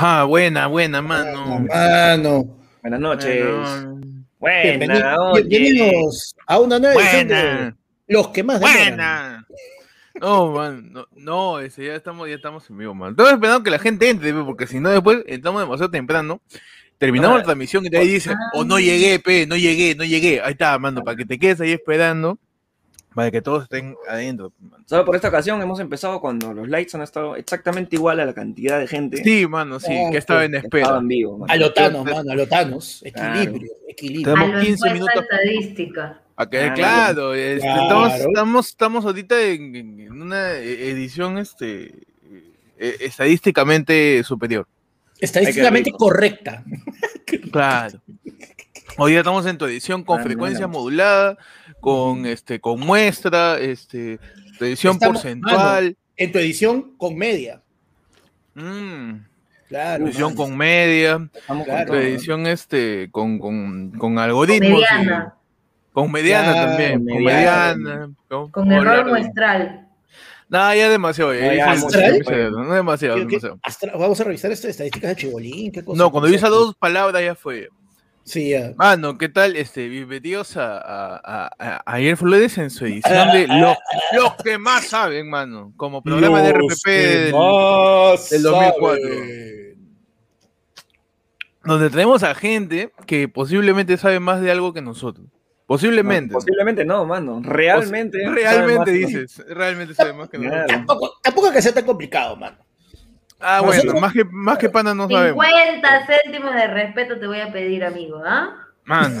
Ajá, buena, buena, mano. Mano. Buenas noches. Bueno, Bienvenido- Buena, bienvenidos a una nueva edición de buena. Los que más demoran. Buena. No, man, no, no, ese ya estamos, ya estamos en vivo, man. Estamos esperando que la gente entre, porque si no después entramos demasiado temprano. Terminamos Ah. la transmisión y de ahí dice, o no llegué, pe, no llegué, no llegué. Ahí está, mando, para que te quedes ahí esperando, para que todos estén adentro. Solo por esta ocasión hemos empezado cuando los likes han estado exactamente igual a la cantidad de gente Sí, mano, sí, que estaba en espera. estaba en vivo. mano. A Lotanos, mano, a Lotanos. Claro. Equilibrio, equilibrio. Tenemos a lo 15 encuesta minutos. estadística. A que, Ah, claro, este, Claro. Estamos, estamos, estamos ahorita en, una e- edición este, eh, estadísticamente superior. Estadísticamente correcta. Claro. Hoy día estamos en tu edición con Ah, frecuencia modulada, con este, con muestra, este, tu edición Estamos- porcentual, En tu edición con media. mm, Claro. tu edición mano. con media, Claro. edición este, con, con, con algoritmos. y- Mediana, con mediana Claro, también, con mediana. con- con error muestral. No, ya demasiado. ya No, ya demasiado, No demasiado, ¿Qué- qué- demasiado. Astra- Vamos a revisar estas estadísticas de Chibolín. ¿qué cosa? No, cuando ¿Qué vi esas cosa? dos palabras ya fue. Sí, ya. Mano, ¿qué tal? Este, bienvenidos a, a, a- a- ayer Flores en su edición de Los, los que más saben, mano. Como programa de RPP del, del 2004. saben. donde tenemos a gente que posiblemente sabe más de algo que nosotros. Posiblemente. No, posiblemente no, mano. Realmente. Pos- Realmente dices, realmente sabe más que nosotros. Tampoco, tampoco que sea tan complicado, mano. Ah, Nosotros- bueno, más que, más que pana no sabemos. 50 céntimos de respeto te voy a pedir, amigo, ¿ah? Mano,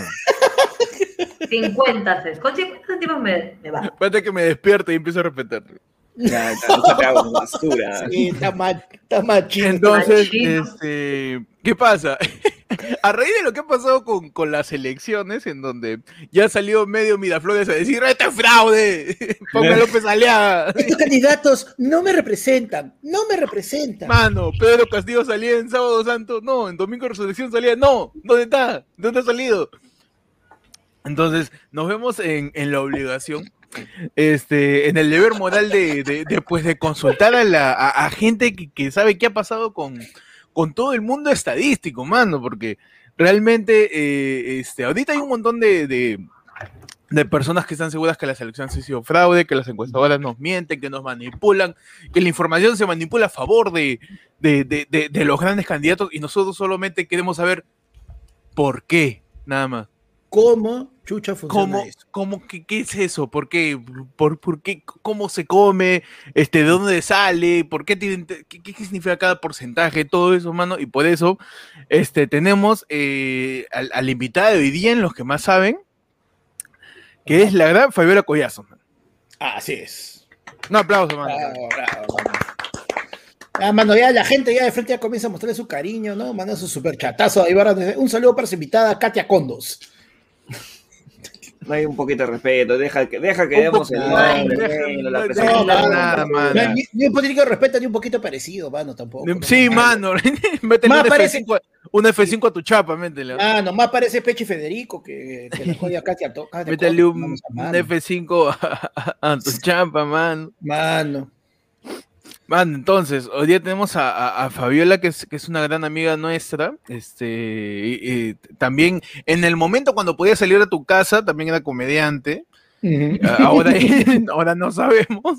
50 céntimos. Con 50 céntimos me, me va. espérate que me despierte y empiezo a respetarte. Ya, ya, no se te haga basura. Sí, está mal, está. Entonces, este, ¿qué pasa? A raíz de lo que ha pasado con, con las elecciones, en donde ya ha salido medio Miraflores a decir, ¡este es fraude! Ponga López Aliaga. Estos candidatos no me representan, no me representan. Mano, Pedro Castillo salía en Sábado Santo, no, en Domingo de Resurrección salía, no, ¿dónde está? ¿Dónde ha salido? Entonces, nos vemos en, en la obligación, este, en el deber moral de, de, de, pues, consultar a, la, gente que, sabe qué ha pasado con, con todo el mundo estadístico, mano, porque realmente, eh, este, ahorita hay un montón de, de, personas que están seguras que las elecciones han sido fraude, que las encuestadoras nos mienten, que nos manipulan, que la información se manipula a favor de, de los grandes candidatos y nosotros solamente queremos saber por qué, nada más. ¿Cómo chucha funciona ¿Cómo, cómo, qué, qué es eso? ¿Por qué? ¿Por, por qué? ¿Cómo se come? Este, ¿De dónde sale? ¿Por qué, tiene, qué, qué significa cada porcentaje? Todo eso, mano. Y por eso este, tenemos eh, al, al invitado de hoy día en los que más saben, que es la gran Fabiola Collazo. man. Así es. Un aplauso, mano. Bravo, bravo, mano. Ah, mano, ya la gente ya de frente ya comienza a mostrarle su cariño, ¿no? Manda su super chatazo. Ahí un saludo para su invitada Katia Condos. No hay un poquito de respeto. Deja que, deja que demos el nombre. bueno, la no, no, la nada. Ni, ni un poquito de respeto, ni un poquito parecido, mano, tampoco. Sí, mano. Métele Más un parece- F5, a- un F5 a tu chapa, métele. Ah, nomás parece Pechi Federico que, que le jode a Katia. to- Katia Métele un, a un mano. F5 a, a- a tu chapa, mano. Mano. Mano, entonces, hoy día tenemos a, a- a Fabiola, que es, que es una gran amiga nuestra. Este, y- y también, en el momento cuando podía salir a tu casa, también era comediante. Ahora, ahora no sabemos.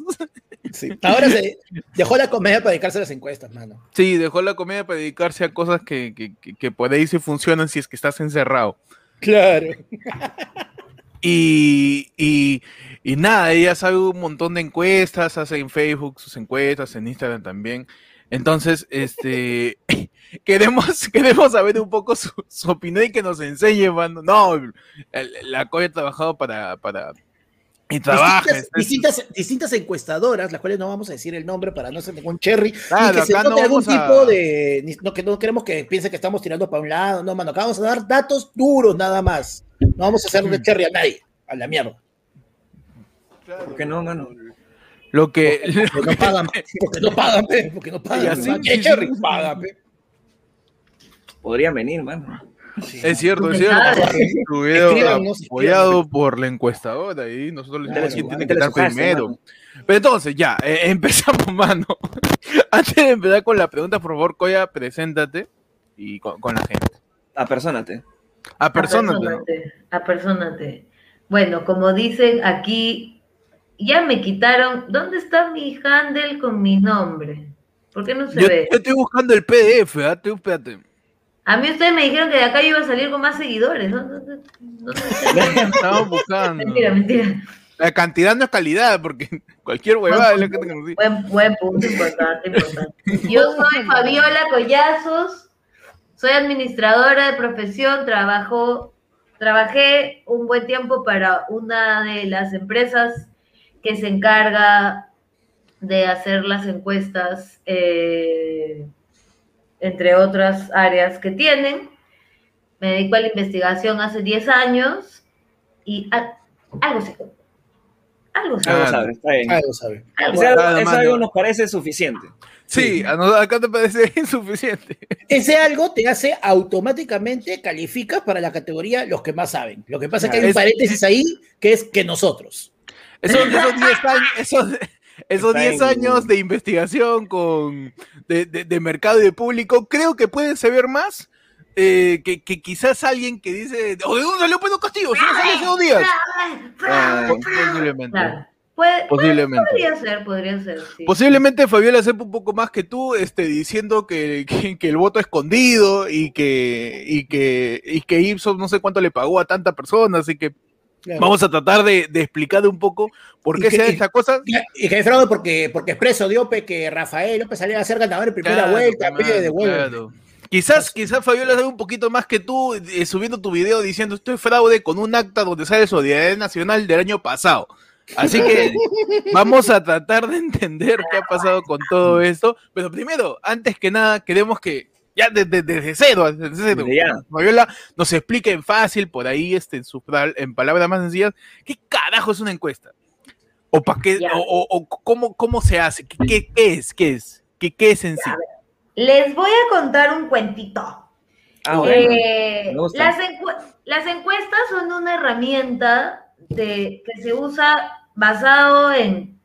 Sí. Ahora se dejó la comedia para dedicarse a las encuestas, mano. Sí, dejó la comedia para dedicarse a cosas que, que, que- que por ahí sí funcionan si es que estás encerrado. Claro. Y, y, y nada, ella sabe un montón de encuestas, hace en Facebook sus encuestas, en Instagram también. Entonces, este, queremos, queremos saber un poco su, su opinión y que nos enseñe, mano. No, la COE ha trabajado para, para, y trabaja. Distintas, está- distintas, distintas encuestadoras, las cuales no vamos a decir el nombre para no hacer ningún cherry, Claro, ni que se no note algún a- tipo de. no, que no queremos que piense que estamos tirando para un lado, no, mano. Acá vamos a dar datos duros nada más. No vamos a hacer de cherry a nadie, a la mierda. ¿Por qué no, mano? Lo que, Porque no pagan, porque no pagan, pe, porque no pagan. Y así-. Paga. Podrían venir, mano. es cierto, es cierto. Escríbanos, apoyado por la encuestadora y nosotros le Claro, decimos quién tiene que estar primero. mano. Pero entonces, ya, eh, empezamos, mano. Antes de empezar con la pregunta, por favor, Coya, preséntate y con, con la gente. Apersónate. A personas. Apersónate, apersónate. Bueno, como dicen aquí, ya me quitaron. ¿Dónde está mi handle con mi nombre? ¿Por qué no se Yo, ve? yo estoy buscando el PDF, ¿ah? Tú, espérate. A mí ustedes me dijeron que de acá yo iba a salir con más seguidores. ¿no? Estamos buscando. mentira, mentira. La cantidad no es calidad, porque cualquier huevada es lo que te conocí. Buen, buen punto, importante, importante. Yo soy Fabiola Collazos, soy administradora de profesión, trabajo, trabajé un buen tiempo para una de las empresas que se encarga de hacer las encuestas, eh, entre otras áreas que tienen. Me dedico a la investigación hace 10 años y a- algo sé. Algo. Ah, Algo está bien. Algo sabe. algo Ese algo, Nada ese más, algo no. nos parece suficiente. Sí, a nos- acá te parece insuficiente. Ese algo te hace automáticamente calificas para la categoría los que más saben. Lo que pasa es que hay un Es- paréntesis ahí que es que nosotros. Esos, esos 10 años, esos, esos Está 10 en- años de investigación con, de, de- de mercado y de público, creo que pueden saber más eh, que, que quizás alguien que dice, ¿o de dónde salió Pedro Castillo? Si no salió hace dos días. Ah, Po- Posiblemente. Claro. Puede- Posiblemente. podría ser, podría ser, sí. Posiblemente Fabiola sepa un poco más que tú, este, diciendo que, que- que el voto escondido y que, y que, y que Ipsos no sé cuánto le pagó a tanta persona, así que Claro. vamos a tratar de, de explicar un poco por qué se da esta cosa. Y que hay fraude porque, porque Expreso dio pe, que Rafael López salía a ser ganador en primera Claro, vuelta, claro, de. Quizás, quizás Fabiola sabe un poquito más que tú eh, subiendo tu video diciendo esto es fraude con un acta donde sale Solidaridad Nacional del año pasado. Así que vamos a tratar de entender qué ha pasado con todo esto. Pero primero, antes que nada, queremos que ya desde, desde cero, desde cero, Desde nos explique en fácil, por ahí, este, en, pal- en palabras más sencillas, qué carajo es una encuesta. O para qué, o, o- o cómo, cómo se hace, qué, qué- qué es, qué es, qué, qué es en sí. Les voy a contar un cuentito. Ah, bueno. Eh, las, encu- las encuestas son una herramienta de, que se usa basado en,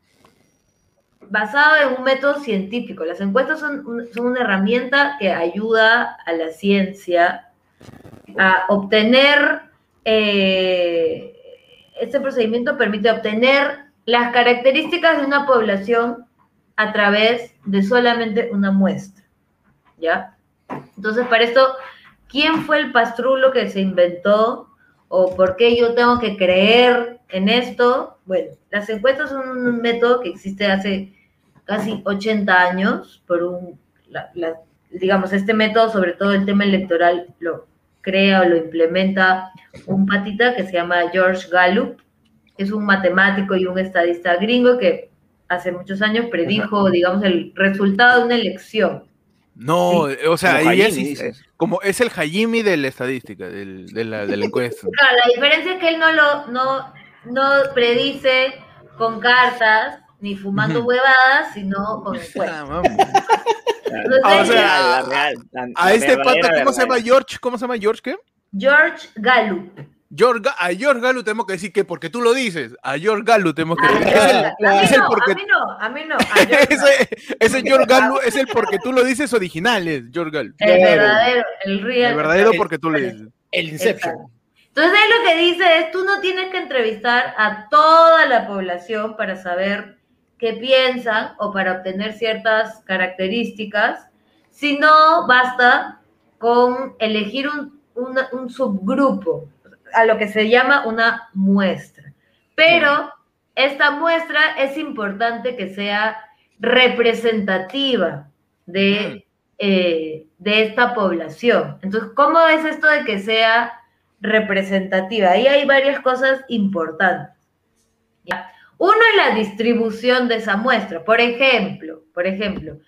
basado en un método científico. Las encuestas son, son una herramienta que ayuda a la ciencia a obtener, eh, este procedimiento permite obtener las características de una población a través de solamente una muestra. ¿Ya? Entonces, para esto, ¿quién fue el pastrulo que se inventó? ¿O por qué yo tengo que creer en esto? Bueno, las encuestas son un método que existe hace casi 80 años, por un, la- la- digamos, este método, sobre todo el tema electoral, lo crea o lo implementa un patita que se llama George Gallup, que es un matemático y un estadista gringo que hace muchos años predijo, digamos, el resultado de una elección. No, o sea, Como ahí Jaime, es, como es el Jaime de la estadística, del, de, la, de la encuesta. Claro, la diferencia es que él no lo no, no predice con cartas ni fumando huevadas, sino con Ah, encuestas. vamos. Entonces, Ah, o La sea, real, la real, la- A este pata, ¿cómo se llama. George? ¿Cómo se llama George qué? George Gallup. George, a George Gallo tenemos que decir que porque tú lo dices, a George Gallo tenemos que Ah, decir. Es el- a, mí es el no, porque- a mí no, a mí no, a George Gallup. ese, ese George Gallo es el porque tú lo dices original, es George el Claro. verdadero, el real. El verdadero el- porque tú lo dices. El Inception. Exacto. Entonces él lo que dice es, tú no tienes que entrevistar a toda la población para saber qué piensan o para obtener ciertas características, sino basta con elegir un, una- un subgrupo, a lo que se llama una muestra. Pero esta muestra es importante que sea representativa de, eh, de esta población. Entonces, ¿cómo es esto de que sea representativa? Ahí hay varias cosas importantes. ¿ya? Uno es la distribución de esa muestra. Por ejemplo, por ejemplo,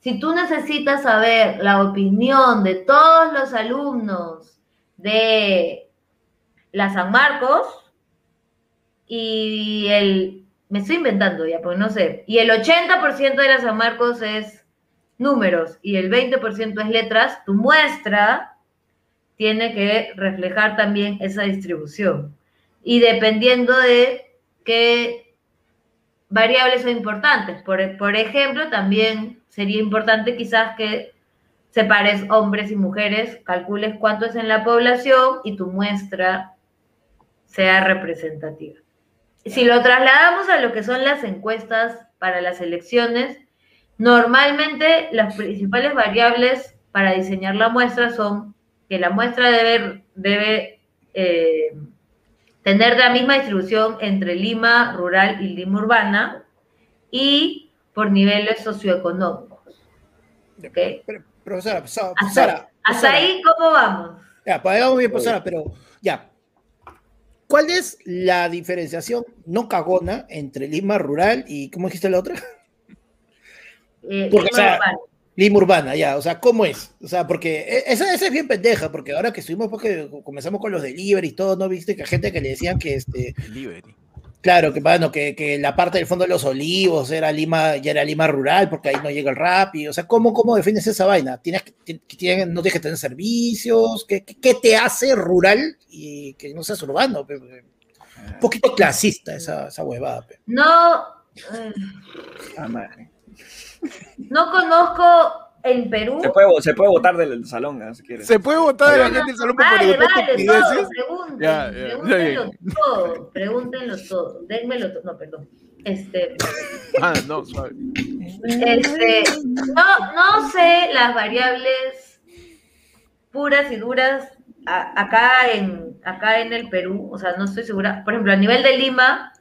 si tú necesitas saber la opinión de todos los alumnos de la San Marcos y el, me estoy inventando ya, porque no sé, y el 80% de la San Marcos es números y el 20% es letras, tu muestra tiene que reflejar también esa distribución. Y dependiendo de qué variables son importantes. Por, por ejemplo, también sería importante quizás que separes hombres y mujeres, calcules cuánto es en la población y tu muestra sea representativa. Si lo trasladamos a lo que son las encuestas para las elecciones, normalmente las principales variables para diseñar la muestra son que la muestra debe, debe eh, tener la misma distribución entre Lima rural y Lima urbana y por niveles socioeconómicos. ¿Okay? Pero, profesora, Hasta, ahí, ¿cómo vamos? Ya, pues ahí vamos bien, profesora, pero ya. ¿Cuál es la diferenciación no cagona entre Lima rural y, ¿cómo dijiste la otra? Eh, Porque, Lima o sea, urbana. Lima urbana, ya, o sea, ¿cómo es? O sea, porque e- esa, esa es bien pendeja, porque ahora que estuvimos, porque comenzamos con los delivery y todo, ¿no viste? Que gente que le decían que, este, Delivery. claro, que bueno, que, que la parte del fondo de los olivos era Lima, ya era Lima rural, porque ahí no llega el rap, y, o sea, ¿cómo, cómo defines esa vaina? ¿Tienes que, ti- tienes- no tienes que tener servicios? ¿Qué, qué, qué te hace rural y que no seas urbano? pe? Un poquito clasista esa, esa huevada, pe. No, eh, Ah, madre. No conozco en Perú. Se puede, se puede votar del salón, ¿eh? si quieres. ¿Se puede votar a la gente del salón por Vale, vale, todo, pregunten, ya, pregúntenlo todo, pregúntenlo todo, no, perdón. Este, Ah, no, suave. este, no, no sé las variables puras y duras a- acá en, acá en el Perú, o sea, no estoy segura. Por ejemplo, a nivel de Lima,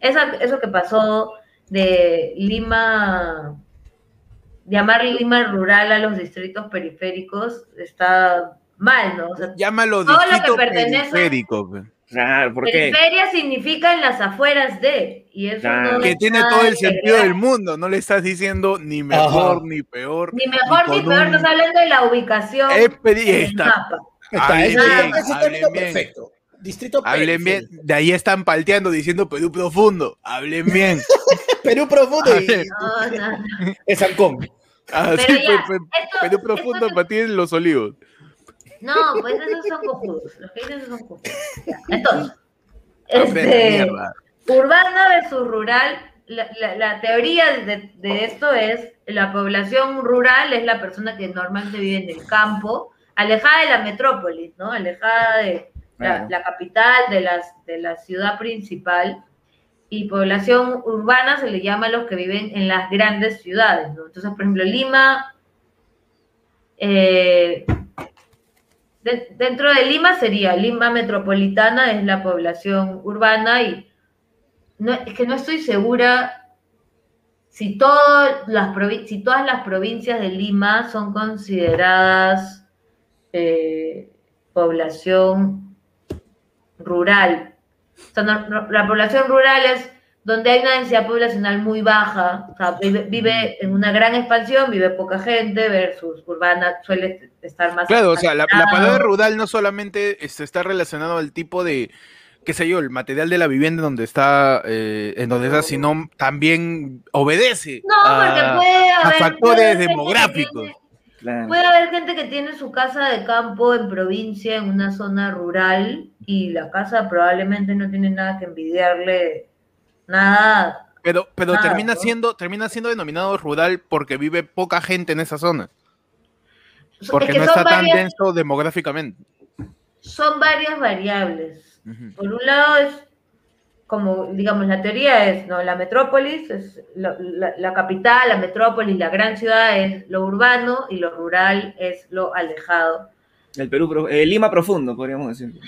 esa- eso que pasó de Lima, llamar Lima rural a los distritos periféricos está mal, ¿no? O sea, Llámalo Todo lo que distrito pertenece- periférico, pe. Claro, ¿por qué? periferia significa en las afueras de, y eso Claro. no que es tiene todo el sentido del mundo. No le estás diciendo ni mejor Ajá. ni peor. Ni mejor ni peor, un- estás hablando de la ubicación Es en el está- mapa. Está, bien, hablen término bien. perfecto. Distrito Hablen bien. De ahí están palteando diciendo Perú profundo. Hablen bien. Perú profundo y. No, no, no. es Ancón. Así, Pero ya, pe- pe- esto- Perú profundo esto- para ti en los olivos. No, pues esos son cojudos. Los que dicen esos son cojudos. Ya, Entonces, este, urbana versus rural, la, la- la teoría de, de esto es la población rural es la persona que normalmente vive en el campo, alejada de la metrópolis, ¿no? Alejada de la, la capital, de, las, de la ciudad principal. Y población urbana se le llama a los que viven en las grandes ciudades, ¿no? Entonces, por ejemplo, Lima, eh, de- dentro de Lima sería Lima metropolitana, es la población urbana y no, es que no estoy segura si, todas las provi- si todas las provincias de Lima son consideradas eh, población rural. O sea, no- no- la población rural es donde hay una densidad poblacional muy baja, o sea, vive, vive en una gran expansión, vive poca gente, versus urbana suele estar más... Claro, o sea, la, la palabra rural no solamente está relacionado al tipo de, qué sé yo, el material de la vivienda donde está, eh, en donde está, sino también obedece No, a, factores puede haber demográficos. Claro. Puede haber gente que tiene su casa de campo en provincia, en una zona rural, y la casa probablemente no tiene nada que envidiarle, nada. Pero, pero Nada, termina ¿no? siendo, termina siendo denominado rural porque vive poca gente en esa zona. Es Porque que no está tan denso demográficamente. Son varias variables. Por un lado es, como digamos, la teoría es, ¿no? La metrópolis, es lo- la, la capital, la metrópolis, la gran ciudad es lo urbano y lo rural es lo alejado. El Perú, eh, Lima profundo, podríamos decir.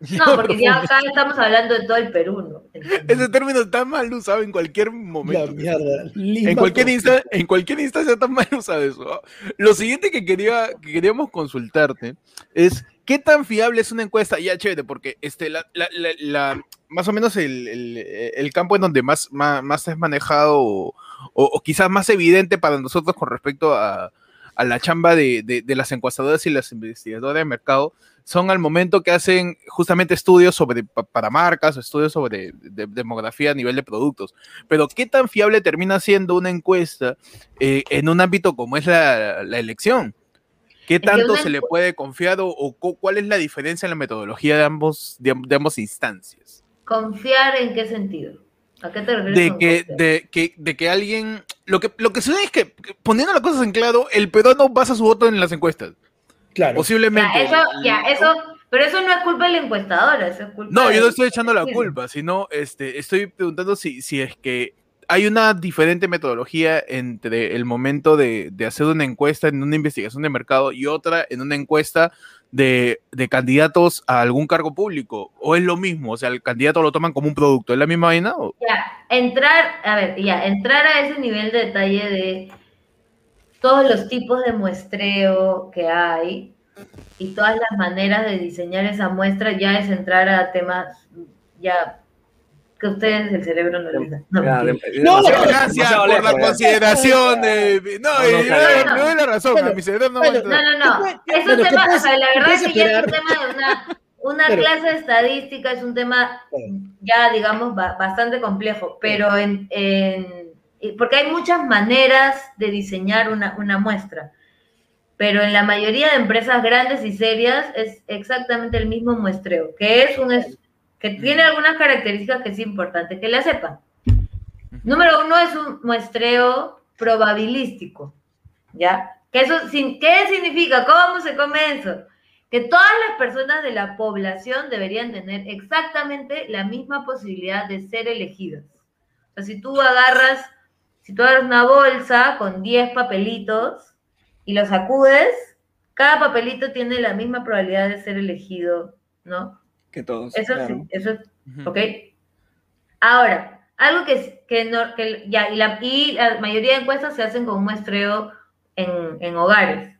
No, porque ya acá estamos hablando de todo el Perú, ¿no? Ese término está mal usado en cualquier La momento. mierda. Lima En cualquier, insta- en cualquier instancia está mal usado eso. Lo siguiente que, quería, que queríamos consultarte es qué tan fiable es una encuesta. Ya, chévere, porque este, la, más o menos el, el- campo en donde más, más, más es manejado o, o- o quizás más evidente para nosotros con respecto a, a la chamba de, de- las encuestadoras y las investigadoras de mercado son al momento que hacen justamente estudios sobre pa- para marcas, estudios sobre de- demografía a nivel de productos. Pero ¿qué tan fiable termina siendo una encuesta eh, en un ámbito como es la, la elección? ¿Qué tanto una se le puede confiar o, o cu- cuál es la diferencia en la metodología de, ambos, de, de ambas instancias? Confiar en qué sentido. ¿A qué te refieres? de que, de, que, de que alguien. Lo que, lo que sucede es que, poniendo las cosas en claro, el peruano basa su voto en las encuestas. Claro. Posiblemente. Ya, eso, ya, eso, pero eso no es culpa de la encuestadora, eso es culpa No, yo no estoy echando la culpa, sino este, estoy preguntando si, si es que hay una diferente metodología entre el momento de, hacer una encuesta en una investigación de mercado y otra en una encuesta de, candidatos a algún cargo público. ¿O es lo mismo? O sea, el candidato lo toman como un producto. ¿Es la misma vaina? Ya, entrar, a ver, ya, entrar a ese nivel de detalle de todos los tipos de muestreo que hay y todas las maneras de diseñar esa muestra ya es entrar a temas ya que a ustedes el cerebro no les da. No, Ya, de- No, Gracias por la consideración. de- no, No, y no, claro. doy- la razón. Bueno, a mi cerebro no bueno, aguanta. No, no, no. ¿Qué puede- Es un bueno, ¿qué tema, puedes- o sea, la verdad es que ya es un tema de una, una clase de estadística, es un tema ya, digamos, ba- bastante complejo, pero en, en- porque hay muchas maneras de diseñar una, una muestra, pero en la mayoría de empresas grandes y serias es exactamente el mismo muestreo, que es un es- que tiene algunas características que es importante que la sepan. Número uno es un muestreo probabilístico, ¿ya? ¿Qué, eso, sin- ¿Qué significa? ¿Cómo se come eso? Que todas las personas de la población deberían tener exactamente la misma posibilidad de ser elegidas. O sea, si tú agarras, si tú agarras una bolsa con 10 papelitos y los sacudes, cada papelito tiene la misma probabilidad de ser elegido, ¿no? Que todos. Eso claro. sí, eso. ¿Ok? Ahora, algo que, que, no, que ya, y la, y la mayoría de encuestas se hacen con muestreo en, en hogares.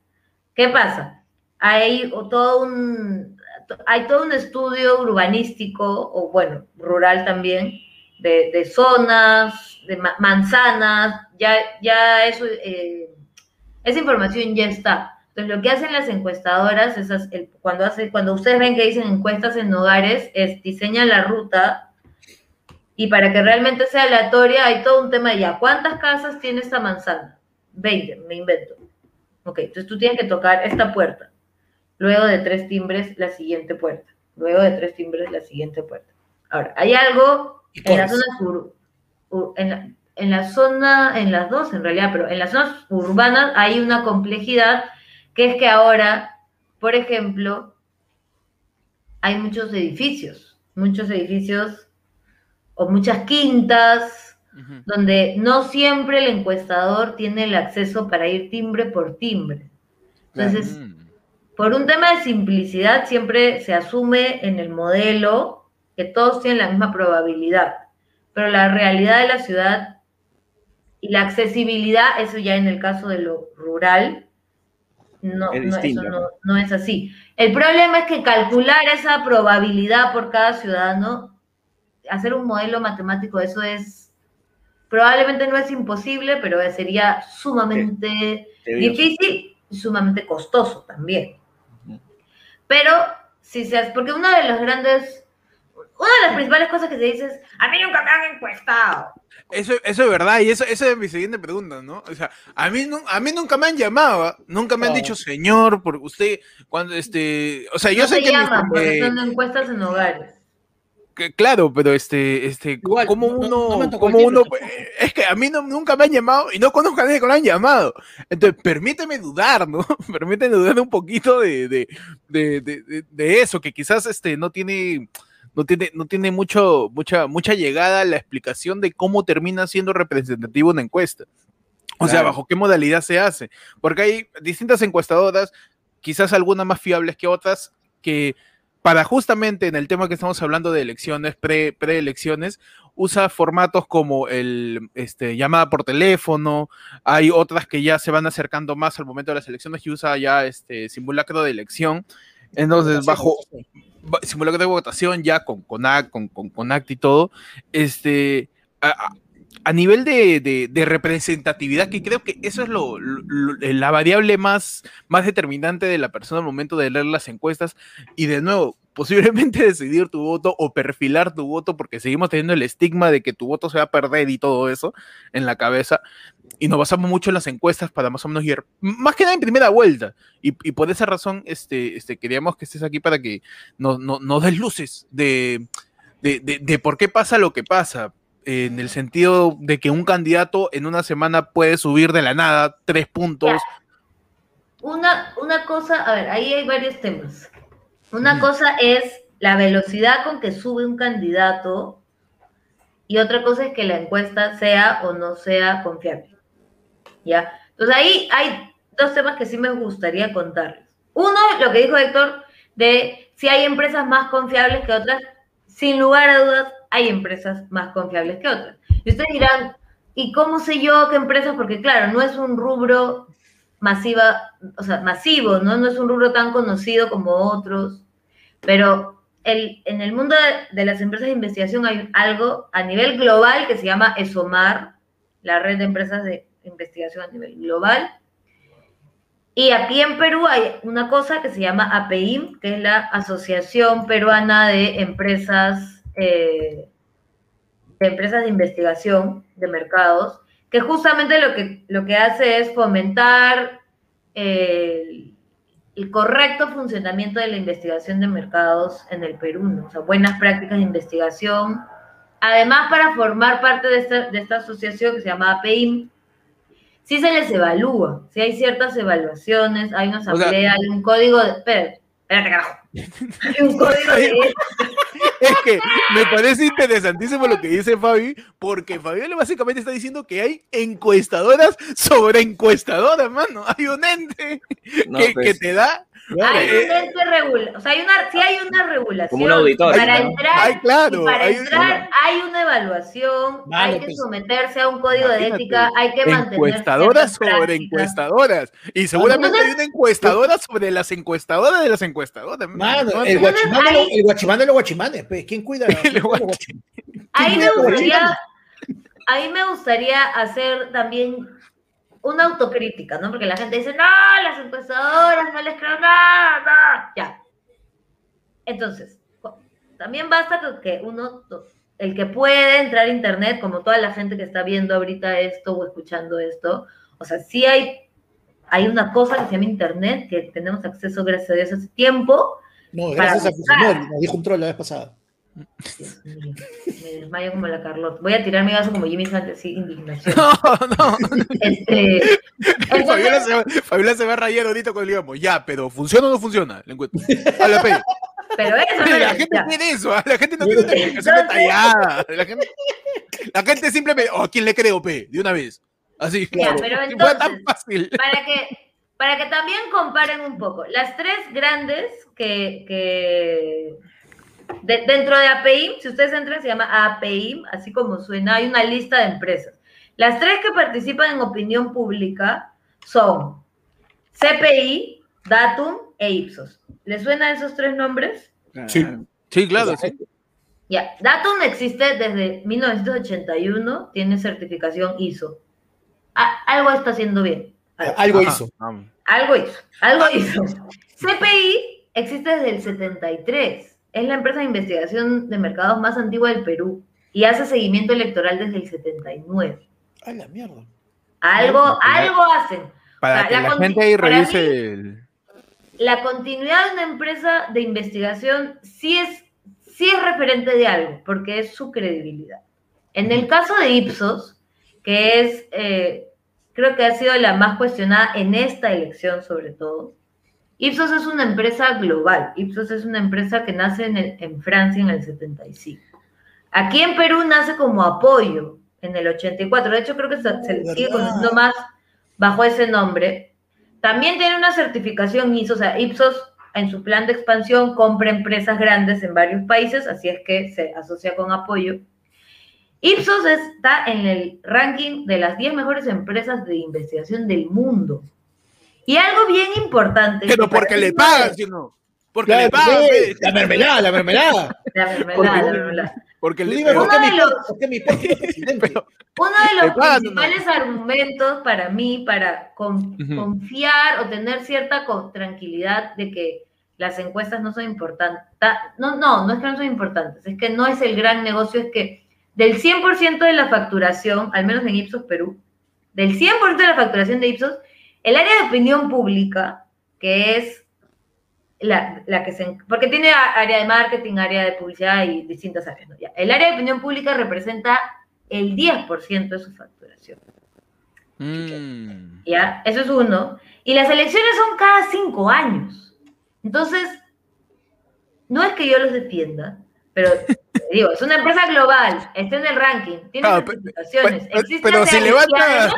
¿Qué pasa? Hay o- todo un, hay todo un estudio urbanístico, o bueno, rural también, de, de zonas, de ma- manzanas, ya, ya eso, eh, esa información ya está. Entonces, lo que hacen las encuestadoras, esas, el- cuando, hace, cuando ustedes ven que dicen encuestas en hogares, es diseñan la ruta y para que realmente sea aleatoria hay todo un tema de ya, ¿cuántas casas tiene esta manzana? 20, me invento. Ok, entonces tú tienes que tocar esta puerta. Luego de tres timbres, la siguiente puerta. Luego de tres timbres, la siguiente puerta. Ahora, hay algo en la zona sur, en la, en la zona, en las dos en realidad, pero en las zonas urbanas hay una complejidad que es que ahora, por ejemplo, hay muchos edificios, muchos edificios o muchas quintas, donde no siempre el encuestador tiene el acceso para ir timbre por timbre. Entonces, por un tema de simplicidad, siempre se asume en el modelo que todos tienen la misma probabilidad, pero la realidad de la ciudad y la accesibilidad, eso ya en el caso de lo rural, no, Es no, eso no, es así. El problema es que calcular esa probabilidad por cada ciudadano, hacer un modelo matemático, eso es, probablemente no es imposible, pero sería sumamente difícil y sumamente costoso también. Pero, si se hace, porque una de las grandes, una de las principales cosas que se dice es, a mí nunca me han encuestado. Eso, eso es verdad, y eso, esa es mi siguiente pregunta, ¿no? O sea, a mí, a mí nunca me han llamado, ¿ah? nunca me han dicho señor, porque usted, cuando este, o sea, yo no sé se que, mis- llaman, porque eh, son encuestas en hogares. que- claro, pero este, este, Igual, como no- no- uno, no como uno, eh, es que a mí no, nunca me han llamado y no conozco a nadie que lo han llamado. Entonces, permíteme dudar, ¿no? Permíteme dudar un poquito de, de, de, de- de- de eso, que quizás este, no tiene, no tiene, no tiene mucho, mucha, mucha llegada a la explicación de cómo termina siendo representativo una encuesta. O sea, bajo qué modalidad se hace. Porque hay distintas encuestadoras, quizás algunas más fiables que otras, que para justamente en el tema que estamos hablando de elecciones, pre, preelecciones, usa formatos como el este, llamada por teléfono, hay otras que ya se van acercando más al momento de las elecciones y usa ya este simulacro de elección. Entonces, bajo, simulacro de votación ya con, con, ac- con, con, con ACT y todo, este, a, nivel de, de- de representatividad, que creo que eso es lo, lo- lo- la variable más, más determinante de la persona al momento de leer las encuestas, y de nuevo, posiblemente decidir tu voto o perfilar tu voto, porque seguimos teniendo el estigma de que tu voto se va a perder y todo eso en la cabeza, y nos basamos mucho en las encuestas para más o menos ir, más que nada en primera vuelta, y, y por esa razón este, este, queríamos que estés aquí para que nos, nos, nos des luces de, de, de- de por qué pasa lo que pasa. en el sentido de que un candidato en una semana puede subir de la nada tres puntos. Una, una cosa, a ver, ahí hay varios temas. Una cosa es la velocidad con que sube un candidato y otra cosa es que la encuesta sea o no sea confiable. ¿Ya? Entonces ahí hay dos temas que sí me gustaría contarles. Uno, lo que dijo Héctor, de si hay empresas más confiables que otras, sin lugar a dudas hay empresas más confiables que otras. Y ustedes dirán, ¿y cómo sé yo qué empresas? Porque claro, no es un rubro masiva, o sea, masivo, ¿no? No es un rubro tan conocido como otros, pero el, en el mundo de, las empresas de investigación hay algo a nivel global que se llama ESOMAR, la red de empresas de investigación a nivel global. Y aquí en Perú hay una cosa que se llama APIM, que es la Asociación Peruana de Empresas, eh, de Empresas de Investigación de Mercados, que justamente lo que, lo que hace es fomentar el, el correcto funcionamiento de la investigación de mercados en el Perú, ¿no? o sea, buenas prácticas de investigación. Además, para formar parte de esta, de esta asociación que se llama APIM, sí se les evalúa, sí hay ciertas evaluaciones, hay una sea- asamblea, hay un código de... Espérate, espérate, carajo. Hay un código de... Es que me parece interesantísimo lo que dice Fabi, porque Fabiola básicamente está diciendo que hay encuestadoras sobre encuestadoras, mano. Hay un ente No, que, pues, que te da. Hay eh, un ente regula, o sea, hay una, sí hay una regulación. Como un auditor, Para entrar, Ay, claro, y para hay- entrar hay una evaluación, Vale, hay que pues, someterse a un código de ética, hay que mantener encuestadoras sobre encuestadoras. Y seguramente Entonces- hay una encuestadora sobre las encuestadoras de las encuestadoras. Mano, ¿no? el guachimán, guachimán de los guachimanes, pues, ¿quién cuida? ¿Quién cuida guach- los guachimanes? Ahí ¿Quién me gustaría, ahí me gustaría hacer también una autocrítica, ¿no? Porque la gente dice, no, las encuestadoras, no les creo nada, no". ya. Entonces, también basta con que uno, el que puede entrar a internet, como toda la gente que está viendo ahorita esto o escuchando esto, o sea, sí hay, hay una cosa que se llama internet, que tenemos acceso, gracias a Dios, hace tiempo, No, gracias a buscar. Fujimori, nos dijo un troll la vez pasada. Dios mío, me desmayo como la Carlota. Voy a tirar mi vaso como Jimmy Sánchez, sí, indignación. No, no. Este, Fabiola se, va, Fabiola se va a rayar ahorita cuando le digamos, ya, pero ¿funciona o no funciona? La encuesta. A la pe. pero eso no La es, gente quiere eso, ¿ah? la gente no quiere una explicación detallada. La gente, la gente simplemente, oh, ¿a quién le creo, pe? De una vez. Así, Ya, claro. pero tan entonces- fácil. para que, para que también comparen un poco. Las tres grandes que, que de- dentro de APIM, si ustedes entran, se llama APIM, así como suena, hay una lista de empresas. Las tres que participan en opinión pública son CPI, Datum e Ipsos. ¿Les suenan esos tres nombres? Sí. Sí, claro, sí. Ya, Datum existe desde 1981, tiene certificación ISO. A- algo está haciendo bien. Algo. Ajá, hizo. Algo hizo, algo hizo. CPI existe desde el 73. Es la empresa de investigación de mercados más antigua del Perú y hace seguimiento electoral desde el 79. Ay, la mierda. Algo, algo hacen. Para O sea, que la la gente ahí para revise mí- el... La continuidad de una empresa de investigación sí es, sí es referente de algo, porque es su credibilidad. En el caso de Ipsos, que es, eh, creo que ha sido la más cuestionada en esta elección sobre todo, Ipsos es una empresa global. Ipsos es una empresa que nace en, el- en Francia en el 75. Aquí en Perú nace como apoyo en el 84. De hecho, creo que se, se le sigue ¿Verdad? conociendo más bajo ese nombre. También tiene una certificación ISO, o sea, Ipsos en su plan de expansión compra empresas grandes en varios países, así es que se asocia con apoyo. Ipsos está en el ranking de las 10 mejores empresas de investigación del mundo. Y algo bien importante. Pero porque le pagan, es- ¿sí o no? Porque Claro, le pagan, sí. La mermelada, la mermelada. La mermelada, Porque- la mermelada. Porque dime, ¿por Uno de los- principales argumentos para mí, para con- confiar o tener cierta tranquilidad de que las encuestas no son importantes, no, no, no es que no son importantes, es que no es el gran negocio, es que del 100% de la facturación, al menos en Ipsos Perú, del 100% de la facturación de Ipsos, el área de opinión pública, que es la, la que se... Porque tiene área de marketing, área de publicidad y distintas áreas. ¿no? Ya, El área de opinión pública representa el 10% de su facturación. Mm. ¿Ya? Eso es uno. Y las elecciones son cada cinco años. Entonces, no es que yo los defienda, pero digo, es una empresa global, está en el ranking, tiene pe- existe pero si años, y levanta- además-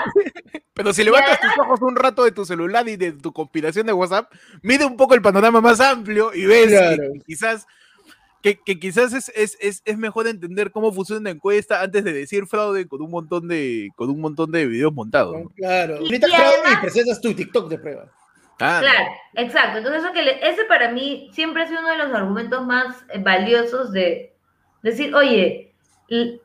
Pero si levantas tus ojos un rato de tu celular y de tu compilación de WhatsApp, mide un poco el panorama más amplio y ves Claro. que quizás, que, que quizás es, es, es, es mejor entender cómo funciona una encuesta antes de decir fraude con un montón de, con un montón de videos montados. ¿no? Claro. Y- Ahorita y fraude y presentas tu TikTok de prueba. Claro, exacto. Entonces, eso que le- ese para mí siempre ha sido uno de los argumentos más eh, valiosos de decir, oye,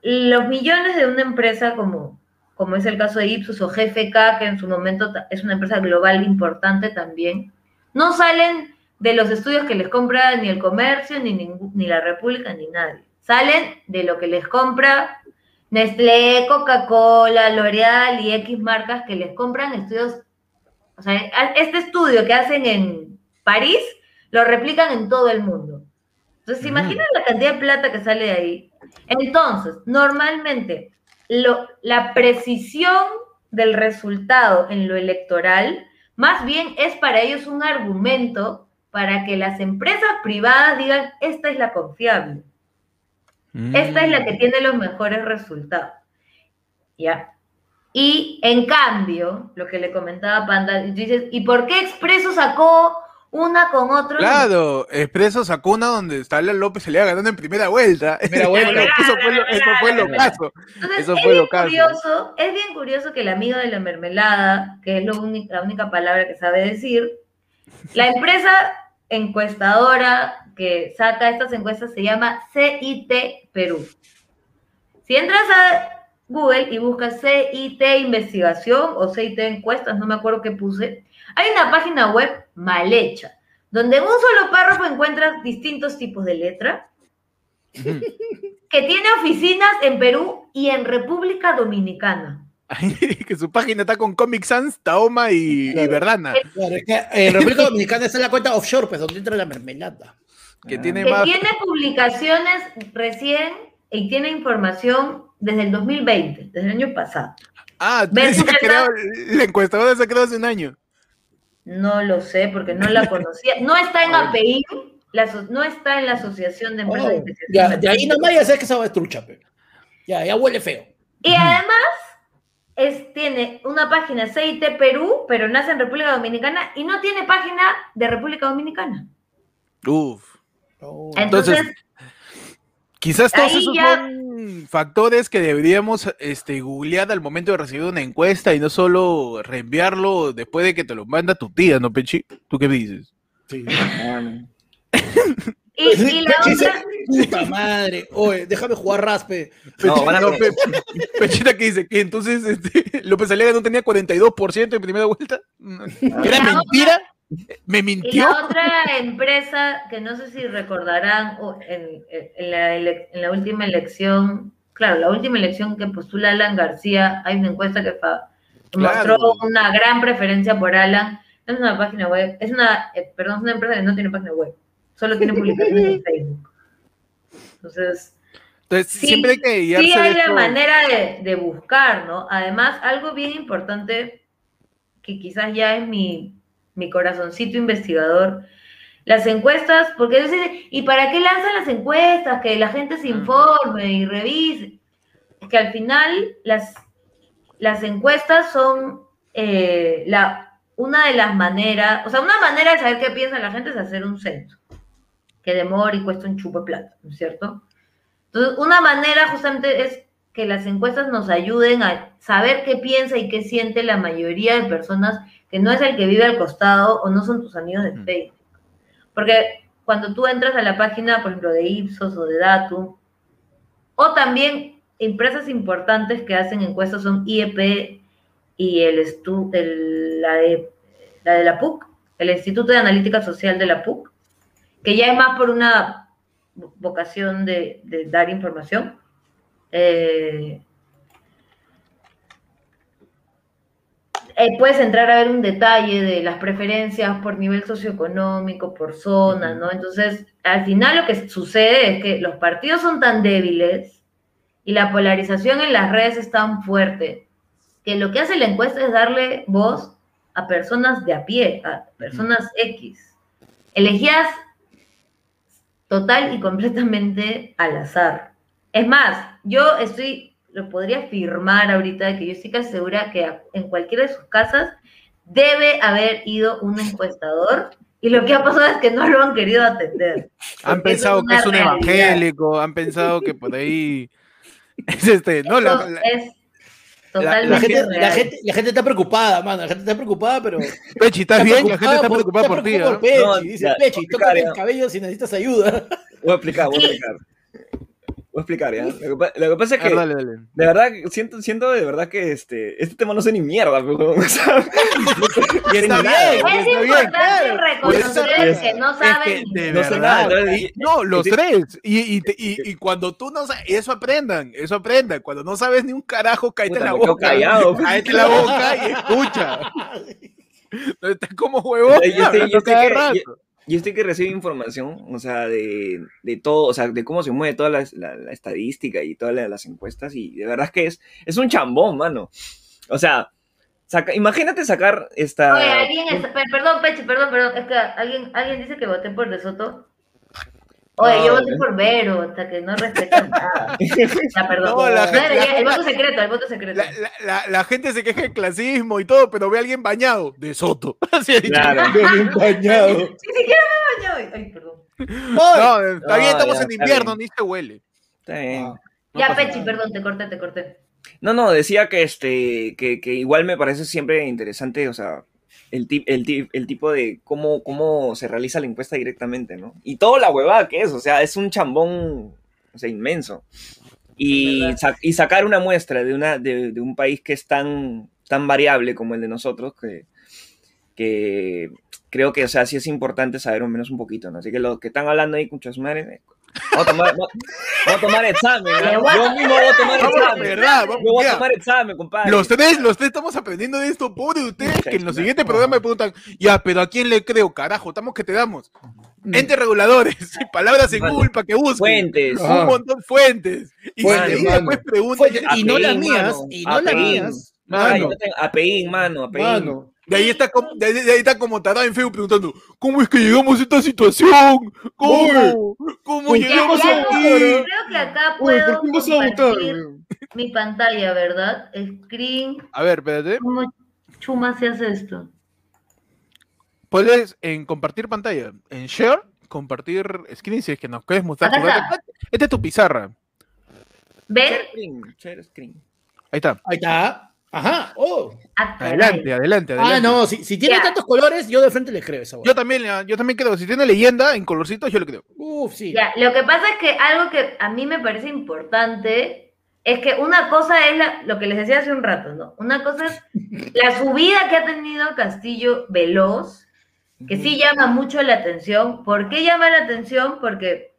los millones de una empresa como, como es el caso de Ipsos o GFK, que en su momento es una empresa global importante también, no salen de los estudios que les compra ni el comercio, ni, ni la República, ni nadie. Salen de lo que les compra Nestlé, Coca-Cola, L'Oreal y X marcas que les compran estudios o sea, este estudio que hacen en París lo replican en todo el mundo. Entonces, ¿se Ujú. imaginan la cantidad de plata que sale de ahí? Entonces, normalmente, lo- la precisión del resultado en lo electoral, más bien es para ellos un argumento para que las empresas privadas digan, esta es la confiable. Esta es la que tiene los mejores resultados. ¿Ya? Y en cambio, lo que le comentaba Panda, dices, ¿y por qué Expreso sacó una con otro? Claro, Expreso sacó una donde está la López se le iba ganando en primera vuelta. Primera vuelta. eso fue lo, eso fue lo caso. Entonces, Eso es fue bien lo caso. curioso, es bien curioso que el amigo de la mermelada, que es lo uni- la única palabra que sabe decir, la empresa encuestadora que saca estas encuestas se llama CIT Perú. Si entras a Google y buscas CIT investigación o CIT encuestas, no me acuerdo qué puse, hay una página web mal hecha, donde en un solo párrafo encuentras distintos tipos de letra, que tiene oficinas en Perú y en República Dominicana. que su página está con Comic Sans, Taoma y, y. Verdana, Claro, es que en República Dominicana está la cuenta offshore, pues donde entra la mermelada. que Ah. tiene Que más. tiene publicaciones recién y tiene información desde el 2020, desde el año pasado. Ah, ¿verdad? creó- la encuestadora se creó hace un año. No lo sé porque no la conocía. No está en API, la no está en la Asociación de Empresas de Oh, Investigación. ya, de ahí nomás ya sé que esa va es trucha. Ya, ya huele feo. Y además es, tiene una página CIT Perú, pero nace en República Dominicana y no tiene página de República Dominicana. Uf. Oh. Entonces, Entonces, Quizás todos Ahí esos ya- son factores que deberíamos este, googlear al momento de recibir una encuesta y no solo reenviarlo después de que te lo manda tu tía, ¿no, Pechi? ¿Tú qué dices? Sí. Y, y la otra, Puta madre. Oye, déjame jugar raspe. No, Pechi- van a- no, Pe- Pechita que dice que entonces este, López Aliaga no tenía 42% en primera vuelta. ¿Era La mentira? ¿Me y mintió? la otra empresa que no sé si recordarán en, en la, ele- en la última elección, claro, la última elección que postula Alan García, hay una encuesta que fa- que Claro. mostró una gran preferencia por Alan. Es una página web, es una, eh, perdón, es una empresa que no tiene página web, solo tiene publicaciones en Facebook. Entonces, Entonces, Sí, siempre hay que sí hay la manera de, de buscar, ¿no? Además, algo bien importante que quizás ya es mi, mi corazoncito investigador, las encuestas, porque ellos dicen, ¿y para qué lanzan las encuestas? Que la gente se Mm. informe y revise. Es que al final las, las encuestas son eh, la, una de las maneras, o sea, una manera de saber qué piensa la gente es hacer un censo, que demora y cuesta un chupo de plata, ¿no es cierto? Entonces, una manera justamente es que las encuestas nos ayuden a saber qué piensa y qué siente la mayoría de personas que no es el que vive al costado o no son tus amigos de Mm. Facebook. Porque cuando tú entras a la página, por ejemplo, de Ipsos o de Datum, o también empresas importantes que hacen encuestas son IEP y el, estu el- la, de, la de la PUC, el Instituto de Analítica Social de la PUC, que ya es más por una vo- vocación de, de dar información. Eh, eh, puedes entrar a ver un detalle de las preferencias por nivel socioeconómico, por zona, ¿no? Entonces, al final lo que sucede es que los partidos son tan débiles y la polarización en las redes es tan fuerte que lo que hace la encuesta es darle voz a personas de a pie, a personas X, elegidas total y completamente al azar. Es más, yo estoy, lo podría afirmar ahorita, que yo estoy casi segura que en cualquiera de sus casas debe haber ido un encuestador y lo que ha pasado es que no lo han querido atender. Han pensado que es un realidad. evangélico, han pensado que por ahí es este, no, la, la- es la totalmente La gente, real. la, gente, la gente está preocupada, mano. La gente está preocupada, pero. Pechi, ¿estás bien? La gente está preocupada por ti, ¿ah? Pechi. No, Dice, ya, Pechi, tócate el cabello si necesitas ayuda. Voy a explicar, voy a explicar. Voy a explicar, ¿ya? Lo que, lo que pasa es que, dale, dale. de verdad, que siento, siento de verdad que este, este tema no sé ni mierda, pero, o sea, Y está bien, Es está bien. claro. reconocer que no Es saben. que de No sé verdad. nada, no, los tres. Y, y, y- y cuando tú no sabes, eso aprendan, eso aprendan. Cuando no sabes ni un carajo, cállate Puta, la boca. callado. Cállate la boca y escucha. No estás como huevón. Yo estoy- yo hablando estoy que- rato. yo estoy que recibo información, o sea, de, de todo, o sea, de cómo se mueve toda la, la- la estadística y todas la- las encuestas, y de verdad es que es, es un chambón, mano. O sea, saca- imagínate sacar esta... Oye, alguien es- per- perdón, Pechi, perdón, perdón, es que alguien, alguien dice que voté por De Soto. Oye, No, yo voté por Vero, hasta que no respetan nada. Ya, perdón. No, la gente- la el voto secreto, el voto secreto. La, la- la- la gente se queja del clasismo y todo, pero ve a alguien bañado. De Soto. Así ha dicho. Claro. bañado. Ni siquiera me bañó. Ay, perdón. No, está bien, No, estamos ya, en invierno, ni se huele. Está bien. Ah. No ya, Pechi, nada. perdón, te corté, te corté. No, no, decía que este, que, que igual me parece siempre interesante, o sea, el, ti- el, ti- el tipo de cómo, cómo se realiza la encuesta directamente, ¿no? Y toda la huevada que es, o sea, es un chambón, o sea, inmenso. Y, verdad. sa- y sacar una muestra de, una, de, de un país que es tan, tan variable como el de nosotros, que, que creo que, o sea, sí es importante saber al menos un poquito, ¿no? Así que los que están hablando ahí, muchas madres, vamos a tomar, vamos a tomar examen, ¿no? Voy a- Yo mismo voy a tomar Vamos, examen. verdad, vamos, Yo voy a tomar examen, compadre. Los tres, los tres estamos aprendiendo de esto, pobre de ustedes, que en los siguientes programas me preguntan, ya, pero ¿a quién le creo? Carajo, estamos que te damos. Entes reguladores, y palabras en Google para que busquen. Fuentes. Un montón de fuentes. Y Fuentes, si mano. después preguntan, Fuentes, y no las mías, mano. y no las mías. Mano, yo tengo Apeín, mano, mano. De ahí está como, de ahí, de ahí está como tarado en Facebook preguntando, ¿cómo es que llegamos a esta situación? ¿Cómo? ¿Cómo Ya, llegamos ya, aquí? creo que acá Oye, puedo ¿por qué vas a votar, weón? mi pantalla, ¿verdad? Screen. A ver, espérate. ¿Cómo chuma se hace esto? Puedes en compartir pantalla, en share, compartir screen si es que nos quieres mostrar. Esta es tu pizarra. ¿Ven? Share screen, share screen. Ahí está. Ahí está. Ajá. Oh. Adelante, adelante, adelante. Ah, no. Si, si tiene tantos colores, yo de frente le creo esa Yo hueá. también, yo también creo, si tiene leyenda en colorcitos, yo le creo. Uf, sí. Lo que pasa es que algo que a mí me parece importante es que una cosa es la- lo que les decía hace un rato, ¿no? Una cosa es la subida que ha tenido Castillo Veloz, que sí llama mucho la atención. ¿Por qué llama la atención? Porque,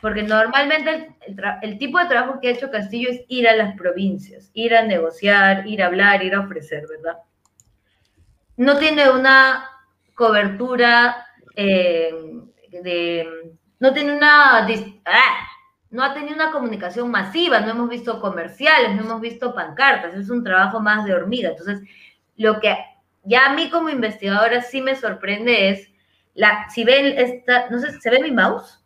porque normalmente el, tipo de trabajo que ha hecho Castillo es ir a las provincias, ir a negociar, ir a hablar, ir a ofrecer, ¿verdad? No tiene una cobertura eh, de... No tiene una... ¡Ah! no ha tenido una comunicación masiva, no hemos visto comerciales, no hemos visto pancartas, es un trabajo más de hormiga. Entonces, lo que ya a mí como investigadora sí me sorprende es, la, si ven esta, no sé, ¿se ve mi mouse?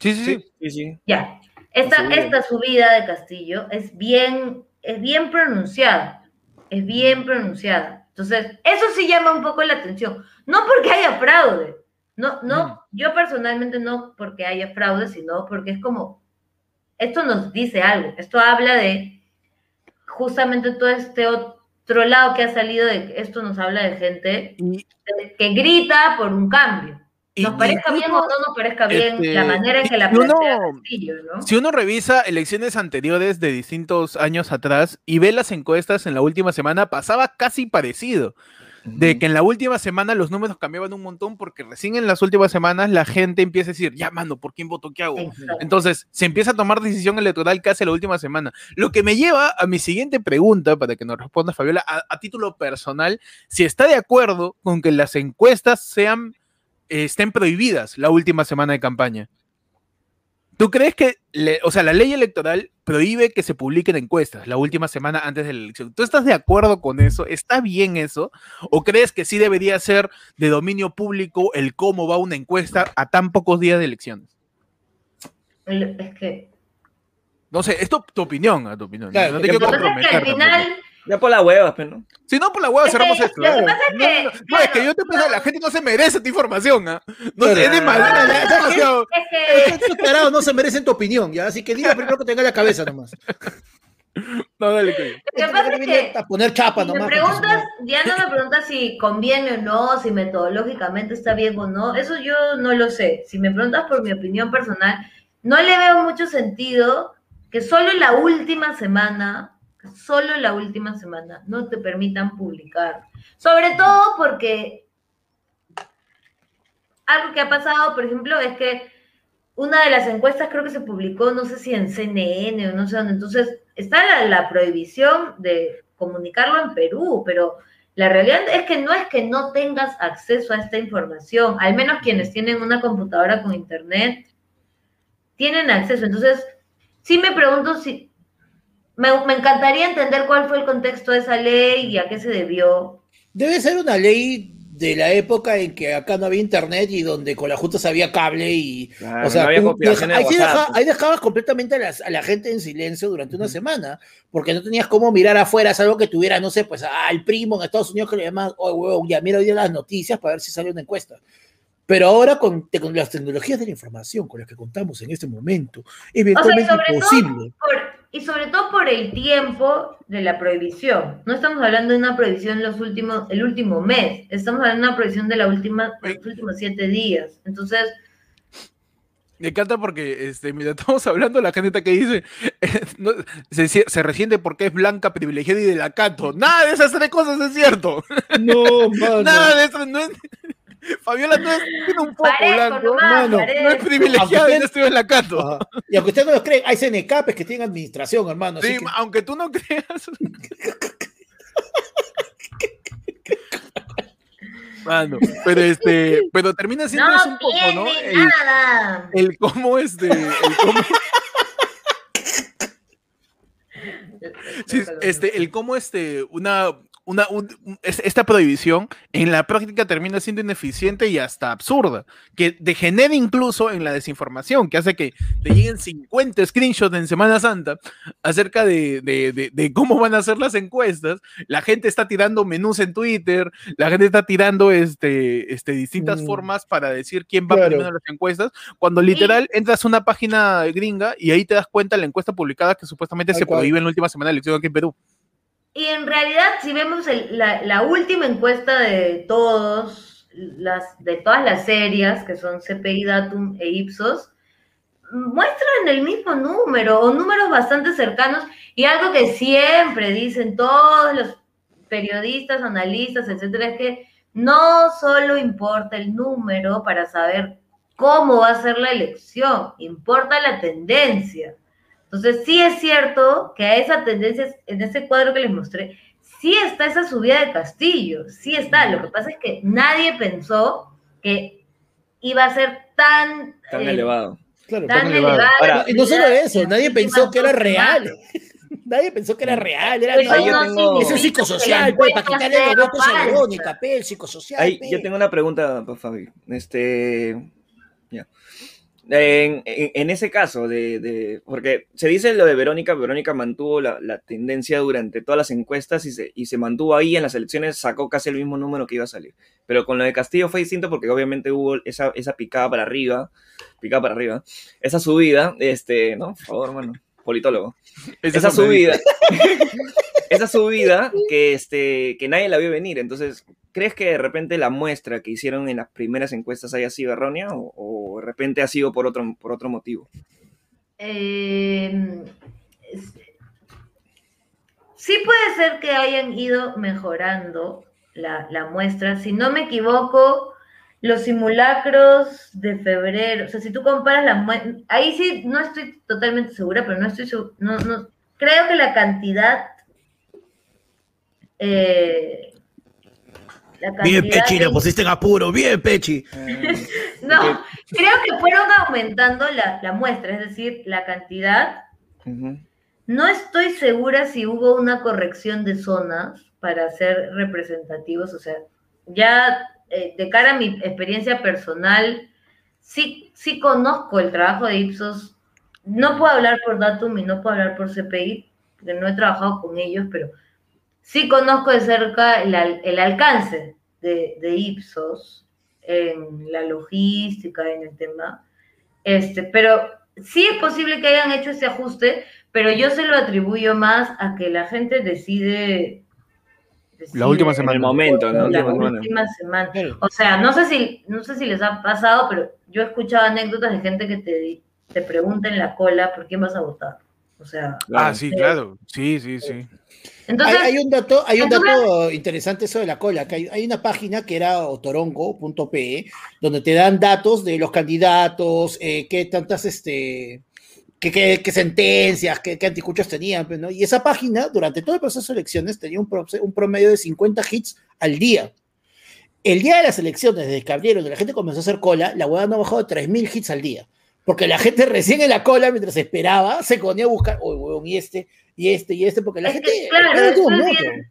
Sí, sí, sí. Sí, sí. Ya. Esta, subida. esta subida de Castillo es bien, es bien pronunciada, es bien pronunciada. Entonces, eso sí llama un poco la atención. No porque haya fraude, no, no, yo personalmente no porque haya fraude, sino porque es como, esto nos dice algo, esto habla de justamente todo este otro lado que ha salido de que esto nos habla de gente que grita por un cambio. Y- Nos parezca bien o no nos parezca bien este, la manera en que la uno- plantea Castillo, ¿no? Si uno revisa elecciones anteriores de distintos años atrás y ve las encuestas en la última semana, pasaba casi parecido. De que en la última semana los números cambiaban un montón porque recién en las últimas semanas la gente empieza a decir, ya, mano, ¿por quién voto? ¿Qué hago? Exacto. Entonces, se empieza a tomar decisión electoral casi la última semana. Lo que me lleva a mi siguiente pregunta, para que nos responda Fabiola, a, a título personal, si está de acuerdo con que las encuestas sean, estén prohibidas la última semana de campaña. ¿Tú crees que, le- o sea, la ley electoral prohíbe que se publiquen encuestas la última semana antes de la elección? ¿Tú estás de acuerdo con eso? ¿Está bien eso? ¿O crees que sí debería ser de dominio público el cómo va una encuesta a tan pocos días de elecciones? El- Es que. No sé, es tu, tu opinión, a tu opinión. Claro, no te quiero que al comprometer. final. tampoco. Ya por la hueva, pero no. Si no, por la que- cerramos lo esto. que ¿no? pasa es No, que, no, no, no, es que yo te pienso, la gente no se merece esta información, ¿ah? No sé, Claro. es de maldad, es demasiado- Es que. Estos tarados no se merecen tu opinión, ¿ya? Así que diga primero que tenga en la cabeza nomás. No, dale, coño. Lo que pasa es que. A poner chapa Si me nomás. preguntas, ya no me preguntas si conviene o no, si metodológicamente está bien o no, eso yo no lo sé. Si me preguntas por mi opinión personal, no le veo mucho sentido que solo en la última semana, que solo la última semana, no te permitan publicar. Sobre todo porque algo que ha pasado, por ejemplo, es que una de las encuestas creo que se publicó, no sé si en CNN o no sé dónde, entonces está la, la prohibición de comunicarlo en Perú, pero la realidad es que no es que no tengas acceso a esta información, al menos quienes tienen una computadora con internet tienen acceso. Entonces, sí me pregunto si, me, me encantaría entender cuál fue el contexto de esa ley y a qué se debió. Debe ser una ley de la época en que acá no había internet y donde con la Junta había cable y Claro, o sea, no había tú deja- de ahí, deja- pues. ahí dejabas completamente a, las- a la gente en silencio durante una semana, porque no tenías cómo mirar afuera, salvo que tuviera, no sé, pues al primo en Estados Unidos que le llamas, oh, huevón, ya mira hoy día las noticias para ver si sale una encuesta. Pero ahora con, te- con las tecnologías de la información con las que contamos en este momento, es eventualmente sobre todo- imposible. Por- y sobre todo por el tiempo de la prohibición. No estamos hablando de una prohibición los últimos, el último mes, estamos hablando de una prohibición de la última, los últimos siete días. Entonces, Me encanta porque, este, mira, estamos hablando, la gente está que dice, eh, no, se, se resiente porque es blanca, privilegiada y de la cato. Nada de esas tres cosas es cierto. No, mano. Nada de eso, no es... Fabiola no es, tiene un poco blanco, nomás, mano, no es privilegiada y Aunque no estuvo en la cato. Ajá. Y aunque ustedes no los creen, hay CNCAPes que tienen administración, hermano. así Sí, que- aunque tú no creas. Mano, pero este, pero termina siendo eso no un poco, ¿no? tiene El, nada. el cómo este, el cómo, sí, este, el cómo este, una, una, un- esta prohibición en la práctica termina siendo ineficiente y hasta absurda, que degenera incluso en la desinformación, que hace que te lleguen 50 screenshots en Semana Santa acerca de, de- de- de cómo van a ser las encuestas. La gente está tirando menús en Twitter, la gente está tirando este, este, distintas Mm. formas para decir quién va Claro. primero en las encuestas, cuando literal entras a una página gringa y ahí te das cuenta de la encuesta publicada que supuestamente se cual. prohíbe en la última semana de elección aquí en Perú. Y en realidad, si vemos la última encuesta de todos, las, de todas las series, que son CPI, Datum e Ipsos, muestran el mismo número o números bastante cercanos y algo que siempre dicen todos los periodistas, analistas, etcétera, es que no solo importa el número para saber cómo va a ser la elección, importa la tendencia. Entonces, sí es cierto que a esa tendencia, en ese cuadro que les mostré, sí está esa subida de Castillo, sí está. Lo que pasa es que nadie pensó que iba a ser tan, Tan eh, elevado. Claro, tan tan elevado. Ahora, Y no solo eso, nadie pensó que era real. Nadie pensó que era real, era Eso yo no tengo- significa Es psicosocial, pues, para quitarle los votos a falsa. Verónica, pe, el psicosocial. Ahí, pe. yo tengo una pregunta para Fabi. Este, ya. En, ese caso, de, de- porque se dice lo de Verónica, Verónica mantuvo la, la tendencia durante todas las encuestas y se, y se mantuvo ahí en las elecciones, sacó casi el mismo número que iba a salir. Pero con lo de Castillo fue distinto porque obviamente hubo esa, esa picada para arriba, picada para arriba, esa subida, este, ¿no? Por favor, hermano, politólogo. Esa esa subida, esa subida que, este, que nadie la vio venir. Entonces, ¿crees que de repente la muestra que hicieron en las primeras encuestas haya sido errónea o, o de repente ha sido por otro, por otro motivo? Eh, es- sí puede ser que hayan ido mejorando la, la muestra. Si no me equivoco, los simulacros de febrero, o sea, si tú comparas la muestra, ahí sí no estoy totalmente segura, pero no estoy segura, no, no, creo que la cantidad... eh, la Bien, Pechi, de- le pusiste en apuro, bien, Pechi. No, creo que fueron aumentando la, la muestra, es decir, la cantidad. No estoy segura si hubo una corrección de zonas para ser representativos, o sea, ya eh, de cara a mi experiencia personal, sí, sí conozco el trabajo de Ipsos. No puedo hablar por Datum y no puedo hablar por CPI, porque no he trabajado con ellos, pero sí conozco de cerca el, al- el alcance de, de Ipsos en la logística, en el tema. Este, pero sí es posible que hayan hecho ese ajuste, pero yo se lo atribuyo más a que la gente decide. La última En semana. el momento, ¿no? La Última semana. última semana. Claro. O sea, no sé si, no sé si les ha pasado, pero yo he escuchado anécdotas de gente que te, te pregunta en la cola por quién vas a votar. O sea, Ah, sí, claro. Sí, sí, sí. Hay, entonces, hay un dato, hay un entonces- dato interesante eso de la cola, que hay, hay una página que era otorongo.pe, donde te dan datos de los candidatos, eh, qué tantas, este, qué, sentencias, qué, anticuchos tenían, pues, ¿no? Y esa página, durante todo el proceso de elecciones, tenía un, proce- un promedio de 50 hits al día. El día de las elecciones, desde que abrieron, la gente comenzó a hacer cola, la hueá no ha bajado de 3.000 hits al día. Porque la gente recién en la cola, mientras esperaba, se ponía a buscar, uy, huevón, y este, y este, y este, porque la Es que, gente... claro, espera eso es bien-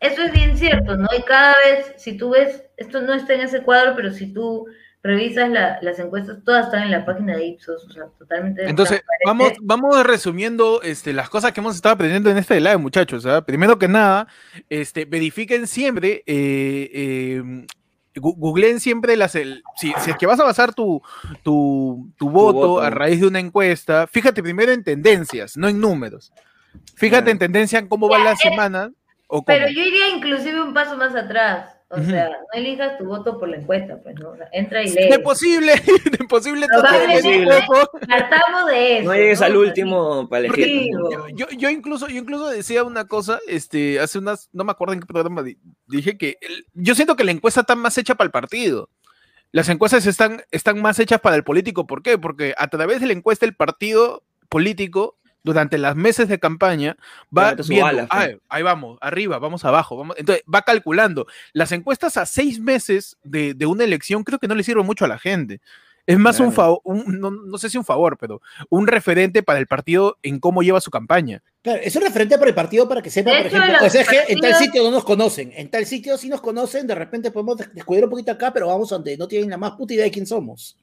eso es bien cierto, ¿no? Y cada vez, si tú ves, esto no está en ese cuadro, pero si tú revisas la- las encuestas, todas están en la página de Ipsos, o sea, totalmente. Entonces, vamos, vamos resumiendo este, las cosas que hemos estado aprendiendo en este live, muchachos. ¿ah? Primero que nada, este, verifiquen siempre, eh, eh, googleen siempre las. el- si, si es que vas a basar tu, tu, tu voto, voto. a raíz de una encuesta, fíjate primero en tendencias, no en números. Fíjate Claro. en tendencia en cómo va la semana. O cómo. Pero yo iría inclusive un paso más atrás. O sea, no elijas tu voto por la encuesta, pues, ¿no? O sea, entra y lee. posible, de posible. Todo- Partamos de eso. No llegues al último para elegir. Yo, yo, incluso, yo incluso decía una cosa, este, hace unas, no me acuerdo en qué programa di- dije que el- yo siento que la encuesta está más hecha para el partido. Las encuestas están, están más hechas para el político. ¿Por qué? Porque a través de la encuesta el partido político durante los meses de campaña va viendo, "Ah, fe". ahí vamos, arriba, vamos abajo, vamos. Entonces va calculando. Las encuestas a seis meses de, de una elección creo que no le sirve mucho a la gente. Es más un favor, no, no sé si un favor, pero un referente para el partido en cómo lleva su campaña. Claro, es un referente para el partido para que sepa, por ejemplo, los o sea, es que en tal sitio no nos conocen, en tal sitio sí nos conocen, de repente podemos des- descubrir un poquito acá, pero vamos donde no tienen la más puta idea de quién somos.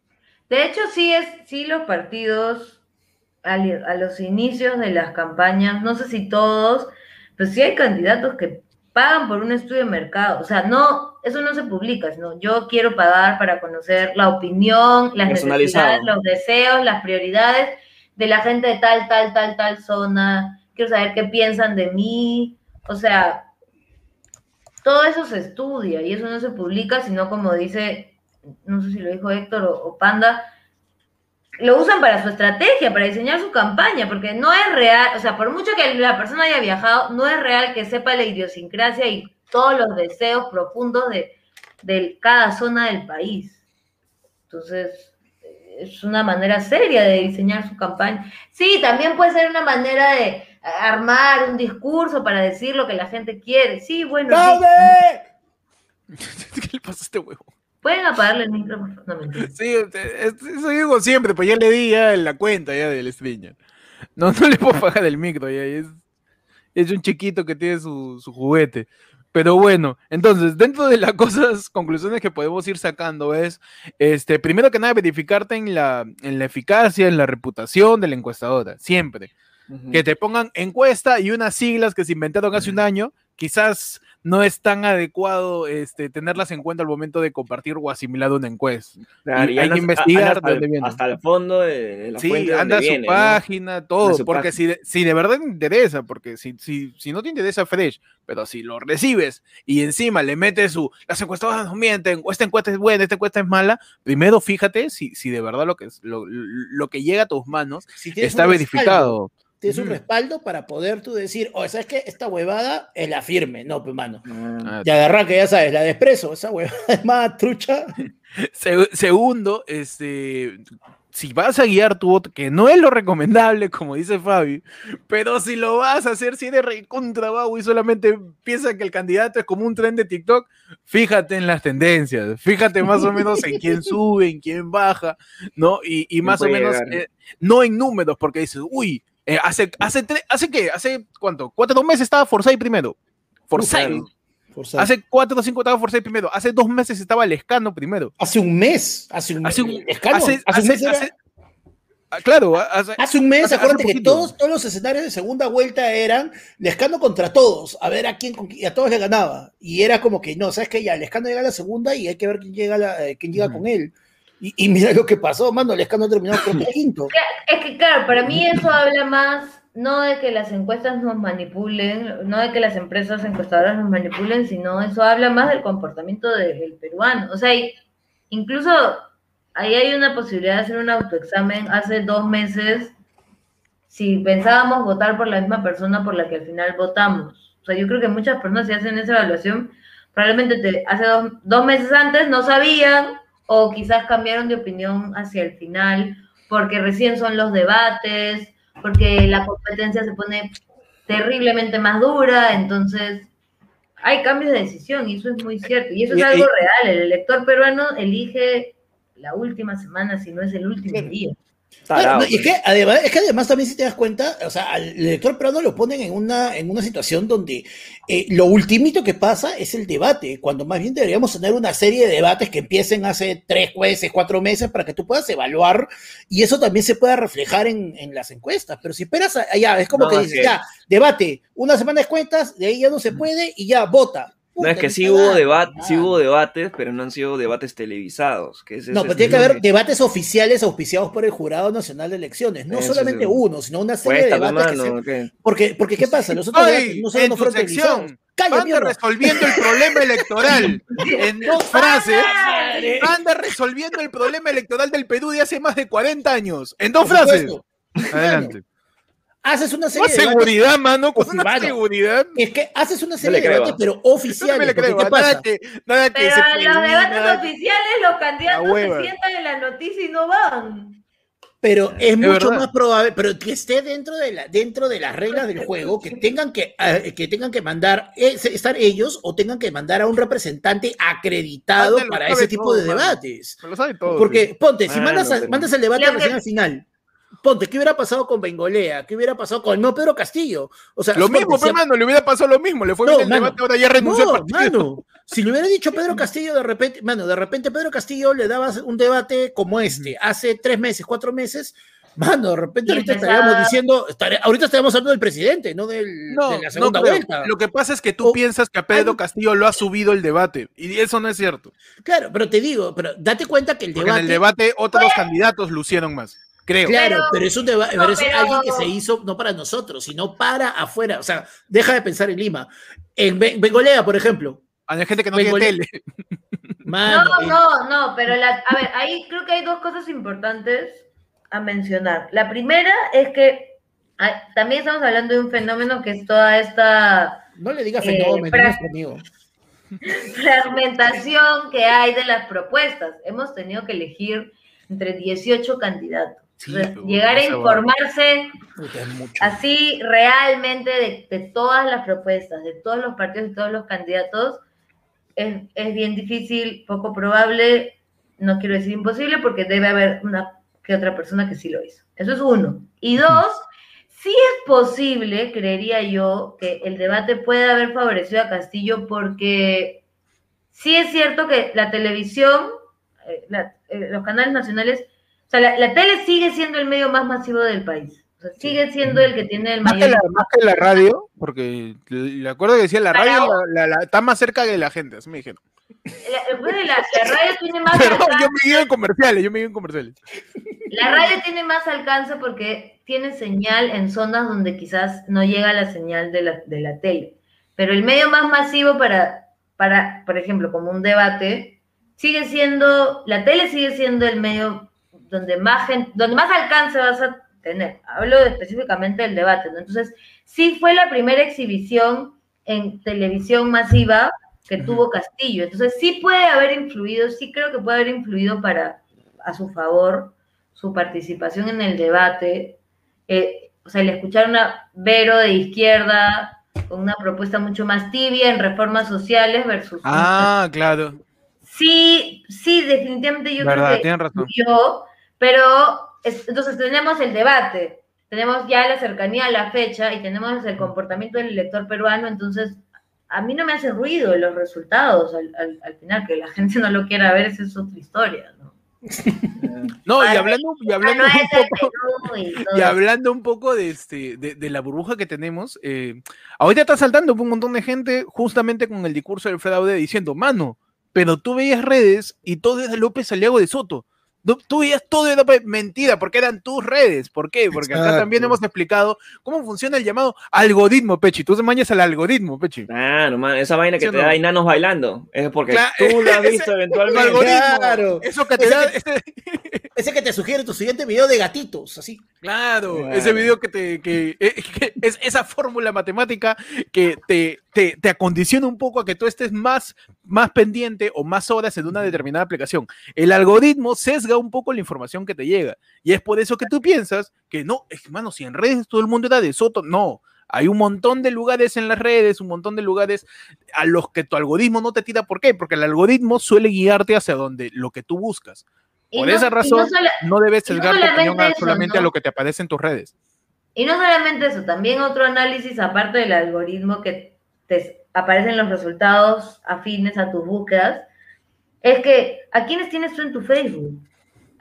De hecho, sí es, sí los partidos al- a los inicios de las campañas, no sé si todos, pero sí hay candidatos que pagan por un estudio de mercado. O sea, no, eso no se publica, sino yo quiero pagar para conocer la opinión, las necesidades, los deseos, las prioridades de la gente de tal, tal, tal, tal zona. Quiero saber qué piensan de mí. O sea, todo eso se estudia y eso no se publica, sino como dice, no sé si lo dijo Héctor o, o Panda, lo usan para su estrategia, para diseñar su campaña, porque no es real, o sea, por mucho que la persona haya viajado, no es real que sepa la idiosincrasia y todos los deseos profundos de, de cada zona del país. Entonces, es una manera seria de diseñar su campaña. Sí, también puede ser una manera de armar un discurso para decir lo que la gente quiere. Sí, bueno, sí. ¿Qué le pasa a este huevo? Pueden apagarle el. No, mentira. Sí, este, es- eso digo siempre, pues ya le di ya la cuenta ya del streamer. No, no le puedo pagar el micro ya, es, es un chiquito que tiene su, su juguete. Pero bueno, entonces, dentro de las cosas, conclusiones que podemos ir sacando es, este, primero que nada, verificarte en la, en la eficacia, en la reputación de la encuestadora, siempre. Ujú. Que te pongan encuesta y unas siglas que se inventaron hace un año, quizás no es tan adecuado este, tenerlas en cuenta al momento de compartir o asimilar una encuesta. Claro, y hay que investigar dónde viene. Hasta el fondo de, de la Sí, fuente anda a donde su viene, ¿no? página, todo, su porque página. si de, si de verdad te interesa, porque si, si, si no te interesa Fresh, pero si lo recibes y encima le metes su, las encuestadoras no mienten, esta encuesta es buena, esta encuesta es mala, primero fíjate si, si de verdad lo que, es, lo, lo que llega a tus manos Si está respaldo, Tienes un Ujú. respaldo para poder tú decir, oh, ¿sabes qué? Esta huevada es la firme. No, pues, mano. Ah, Ah, agarrar que ya sabes, la de expreso, esa huevada es más trucha. Se- segundo, este, si vas a guiar tu voto, que no es lo recomendable, como dice Fabi, pero si lo vas a hacer, si eres recontra y solamente piensa que el candidato es como un tren de TikTok, fíjate en las tendencias, fíjate más o menos en quién sube, en quién baja, ¿no? Y, y más o menos, eh, no en números, porque dices, uy, eh, hace, hace, ¿hace qué? ¿Hace cuánto? ¿Cuatro meses estaba Forsyth primero? Forsyth. claro. Forzado. Hace cuatro o cinco estaba Forsyth primero. Hace dos meses estaba Lescano primero. Hace un mes. Hace un, Hace un, Escano, hace- hace un mes era- ah, claro, hace, Hace un mes, hace- hace acuérdate que todos, todos los escenarios de segunda vuelta eran Lescano contra todos, a ver a quién y a todos le ganaba. Y era como que, no, sabes que ya, Lescano llega a la segunda y hay que ver quién llega, la- eh, quién llega con él. Y, y mira lo que pasó, mano, Lescano terminó creo que quinto. Es que, claro, para mí eso habla más, no de que las encuestas nos manipulen, no de que las empresas encuestadoras nos manipulen, sino eso habla más del comportamiento del peruano. O sea, incluso ahí hay una posibilidad de hacer un autoexamen hace dos meses si pensábamos votar por la misma persona por la que al final votamos. O sea, yo creo que muchas personas si hacen esa evaluación, probablemente te- hace dos, dos meses antes no sabían o quizás cambiaron de opinión hacia el final porque recién son los debates, porque la competencia se pone terriblemente más dura, entonces hay cambios de decisión y eso es muy cierto. Y eso es algo real, el elector peruano elige la última semana, si no es el último día. No, y es pues. que, además, es que además también si te das cuenta, o sea, al elector peruano lo ponen en una, en una situación donde eh, lo ultimito que pasa es el debate, cuando más bien deberíamos tener una serie de debates que empiecen hace tres meses, cuatro meses, para que tú puedas evaluar y eso también se pueda reflejar en, en las encuestas. Pero si esperas allá, es como No, que es dices, ya, debate, una semana de cuentas, de ahí ya no se puede y ya, vota. No, es que sí hubo, debate, sí nada. hubo debates, pero no han sido debates televisados. Que ese No, es pero tiene que haber debates oficiales auspiciados por el Jurado Nacional de Elecciones. No Eso solamente sí. uno, sino una serie de debates que se... mano, ¿qué? Porque, porque ¿qué pasa? Los otros Ay, debates no solo en no tu fueron televisados. sección, ¡Calla, anda mierda! resolviendo el problema electoral. En dos frases, anda resolviendo el problema electoral del Perú de hace más de 40 años. En dos Por frases. supuesto. Adelante. Haces una Con serie de debates. seguridad, mano, con una mano. seguridad. Es que haces una serie de creo. debates, pero no me oficiales. le porque creo. ¿Qué Nada pasa? que, nada que Pero en los debates oficiales los candidatos se sientan en la noticia y no van. Pero es mucho verdad. más probable, pero que esté dentro de, la, dentro de las reglas del juego, que tengan que, eh, que tengan que mandar, eh, estar ellos o tengan que mandar a un representante acreditado para ese tipo todo, de debates. Me lo sabe todo. Porque, ponte, si mandas, a- mandas el debate que- recién al final, ponte, ¿qué hubiera pasado con Bengolea? ¿Qué hubiera pasado con no Pedro Castillo? O sea, Lo ponte, mismo, pero mano, le hubiera pasado lo mismo. Le fue No, bien el mano. debate, ahora ya renunció no, al partido. mano. Si le hubiera dicho Pedro Castillo de repente, mano, de repente Pedro Castillo le dabas un debate como este, hace tres meses, cuatro meses, mano, de repente ahorita empezaba- estaríamos diciendo, estare- ahorita estaríamos hablando del presidente, no del, No, de la segunda vuelta. Lo que pasa es que tú O- piensas que a Pedro Castillo lo ha subido el debate. Y eso no es cierto. Claro, pero te digo, pero date cuenta que el Porque debate. en el debate otros candidatos lucieron más. Creo. Claro, Pero- pero, es un debate, no, pero es pero- alguien que se hizo no para nosotros, sino para afuera. O sea, deja de pensar en Lima. En Be- Bengolea, por ejemplo. Hay gente que no Bengolle- tiene tele. Mano, No, el- no, no, pero la, a ver, ahí creo que hay dos cosas importantes a mencionar. La primera es que hay- también estamos hablando de un fenómeno que es toda esta no le digas eh, fenómeno, amigo. fragmentación que hay de las propuestas. Hemos tenido que elegir entre 18 candidatos. Sí, llegar a informarse así realmente de, de todas las propuestas, de todos los partidos, de todos los candidatos, es, es bien difícil, poco probable, no quiero decir imposible, porque debe haber una que otra persona que sí lo hizo. Eso es uno. Y dos, sí es posible, creería yo, que el debate pueda haber favorecido a Castillo porque sí es cierto que la televisión, eh, la- eh, los canales nacionales, sea, la, la tele sigue siendo el medio más masivo del país. O sea, sigue siendo el que tiene el Más que, mayor... la, más que la radio, porque le acuerdo que decía la Para radio la- está más cerca de la gente, así me dijeron. La, recuerda que la- la radio tiene más Pero alcance, yo me guío en comerciales, yo me guío en comerciales. la radio tiene más alcance porque tiene señal en zonas donde quizás no llega la señal de la, de la tele. Pero el medio más masivo para, para, por ejemplo, como un debate, sigue siendo, la tele sigue siendo el medio donde más, gen- donde más alcance vas a tener. Hablo específicamente del debate, ¿no? Entonces, sí fue la primera exhibición en televisión masiva que tuvo Castillo. Entonces, sí puede haber influido, sí creo que puede haber influido para, a su favor, su participación en el debate, eh, o sea, el escuchar una Vero de izquierda con una propuesta mucho más tibia en reformas sociales versus... Ah, claro. Sí, sí, definitivamente yo Verdad, creo que tienen razón. yo, pero es- entonces tenemos el debate, tenemos ya la cercanía a la fecha y tenemos el comportamiento del elector peruano, entonces a mí no me hace ruido los resultados al, al- al final, que la gente no lo quiera ver, esa es otra historia, ¿no? No, y hablando, y hablando un poco, y hablando un poco de, este, de, de la burbuja que tenemos, eh, ahorita está saltando un montón de gente justamente con el discurso del fraude diciendo, mano, pero tú veías redes y todo es de López Aliago de Soto. Tú, veías todo de López, mentira, porque eran tus redes. ¿Por qué? Porque acá también hemos explicado cómo funciona el llamado algoritmo, Pechi. Tú se mañas al algoritmo, Pechi. Claro, man, esa vaina que ¿Sí o te no? da enanos bailando es porque tú lo has ese- visto El eventualmente. algoritmo. Claro. Eso que te Ese da. que- ese- Ese que te sugiere tu siguiente video de gatitos, así. Claro, Claro. ese video que te que, eh, que es esa fórmula matemática que te, te, te acondiciona un poco a que tú estés más, más pendiente o más horas en una determinada aplicación. El algoritmo sesga un poco la información que te llega. Y es por eso que tú piensas que no, hermano, si en redes todo el mundo era de Soto, no. Hay un montón de lugares en las redes, un montón de lugares a los que tu algoritmo no te tira. ¿Por qué? Porque el algoritmo suele guiarte hacia donde lo que tú buscas. Por no- esa no razón, no debes y no sesgar tu opinión solamente a- eso, solamente a ¿no? lo que te aparece en tus redes. Y no solamente eso, también otro análisis aparte del algoritmo que te aparecen los resultados afines a tus búsquedas, es que ¿a quiénes tienes tú en tu Facebook?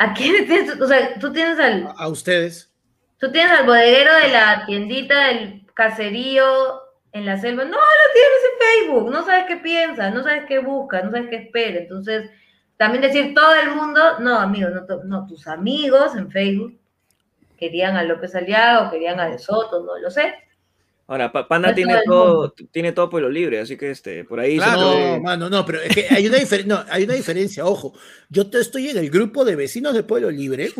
¿A quiénes tienes? O sea, tú tienes al, A, a ustedes. tú tienes al bodeguero de la tiendita del caserío en la selva. No, lo tienes en Facebook, no sabes qué piensa, no sabes qué busca, no sabes qué espera. Entonces, también decir todo el mundo, no, amigo, no, no, tus amigos en Facebook querían a López Aliaga, querían a De Soto, no lo sé. Ahora, Pa- Panda tiene todo tiene todo pueblo libre, así que este, por ahí se Claro. puede- No, mano, no, pero es que hay una, no, hay una diferencia, ojo. Yo te estoy en el grupo de vecinos de Pueblo Libre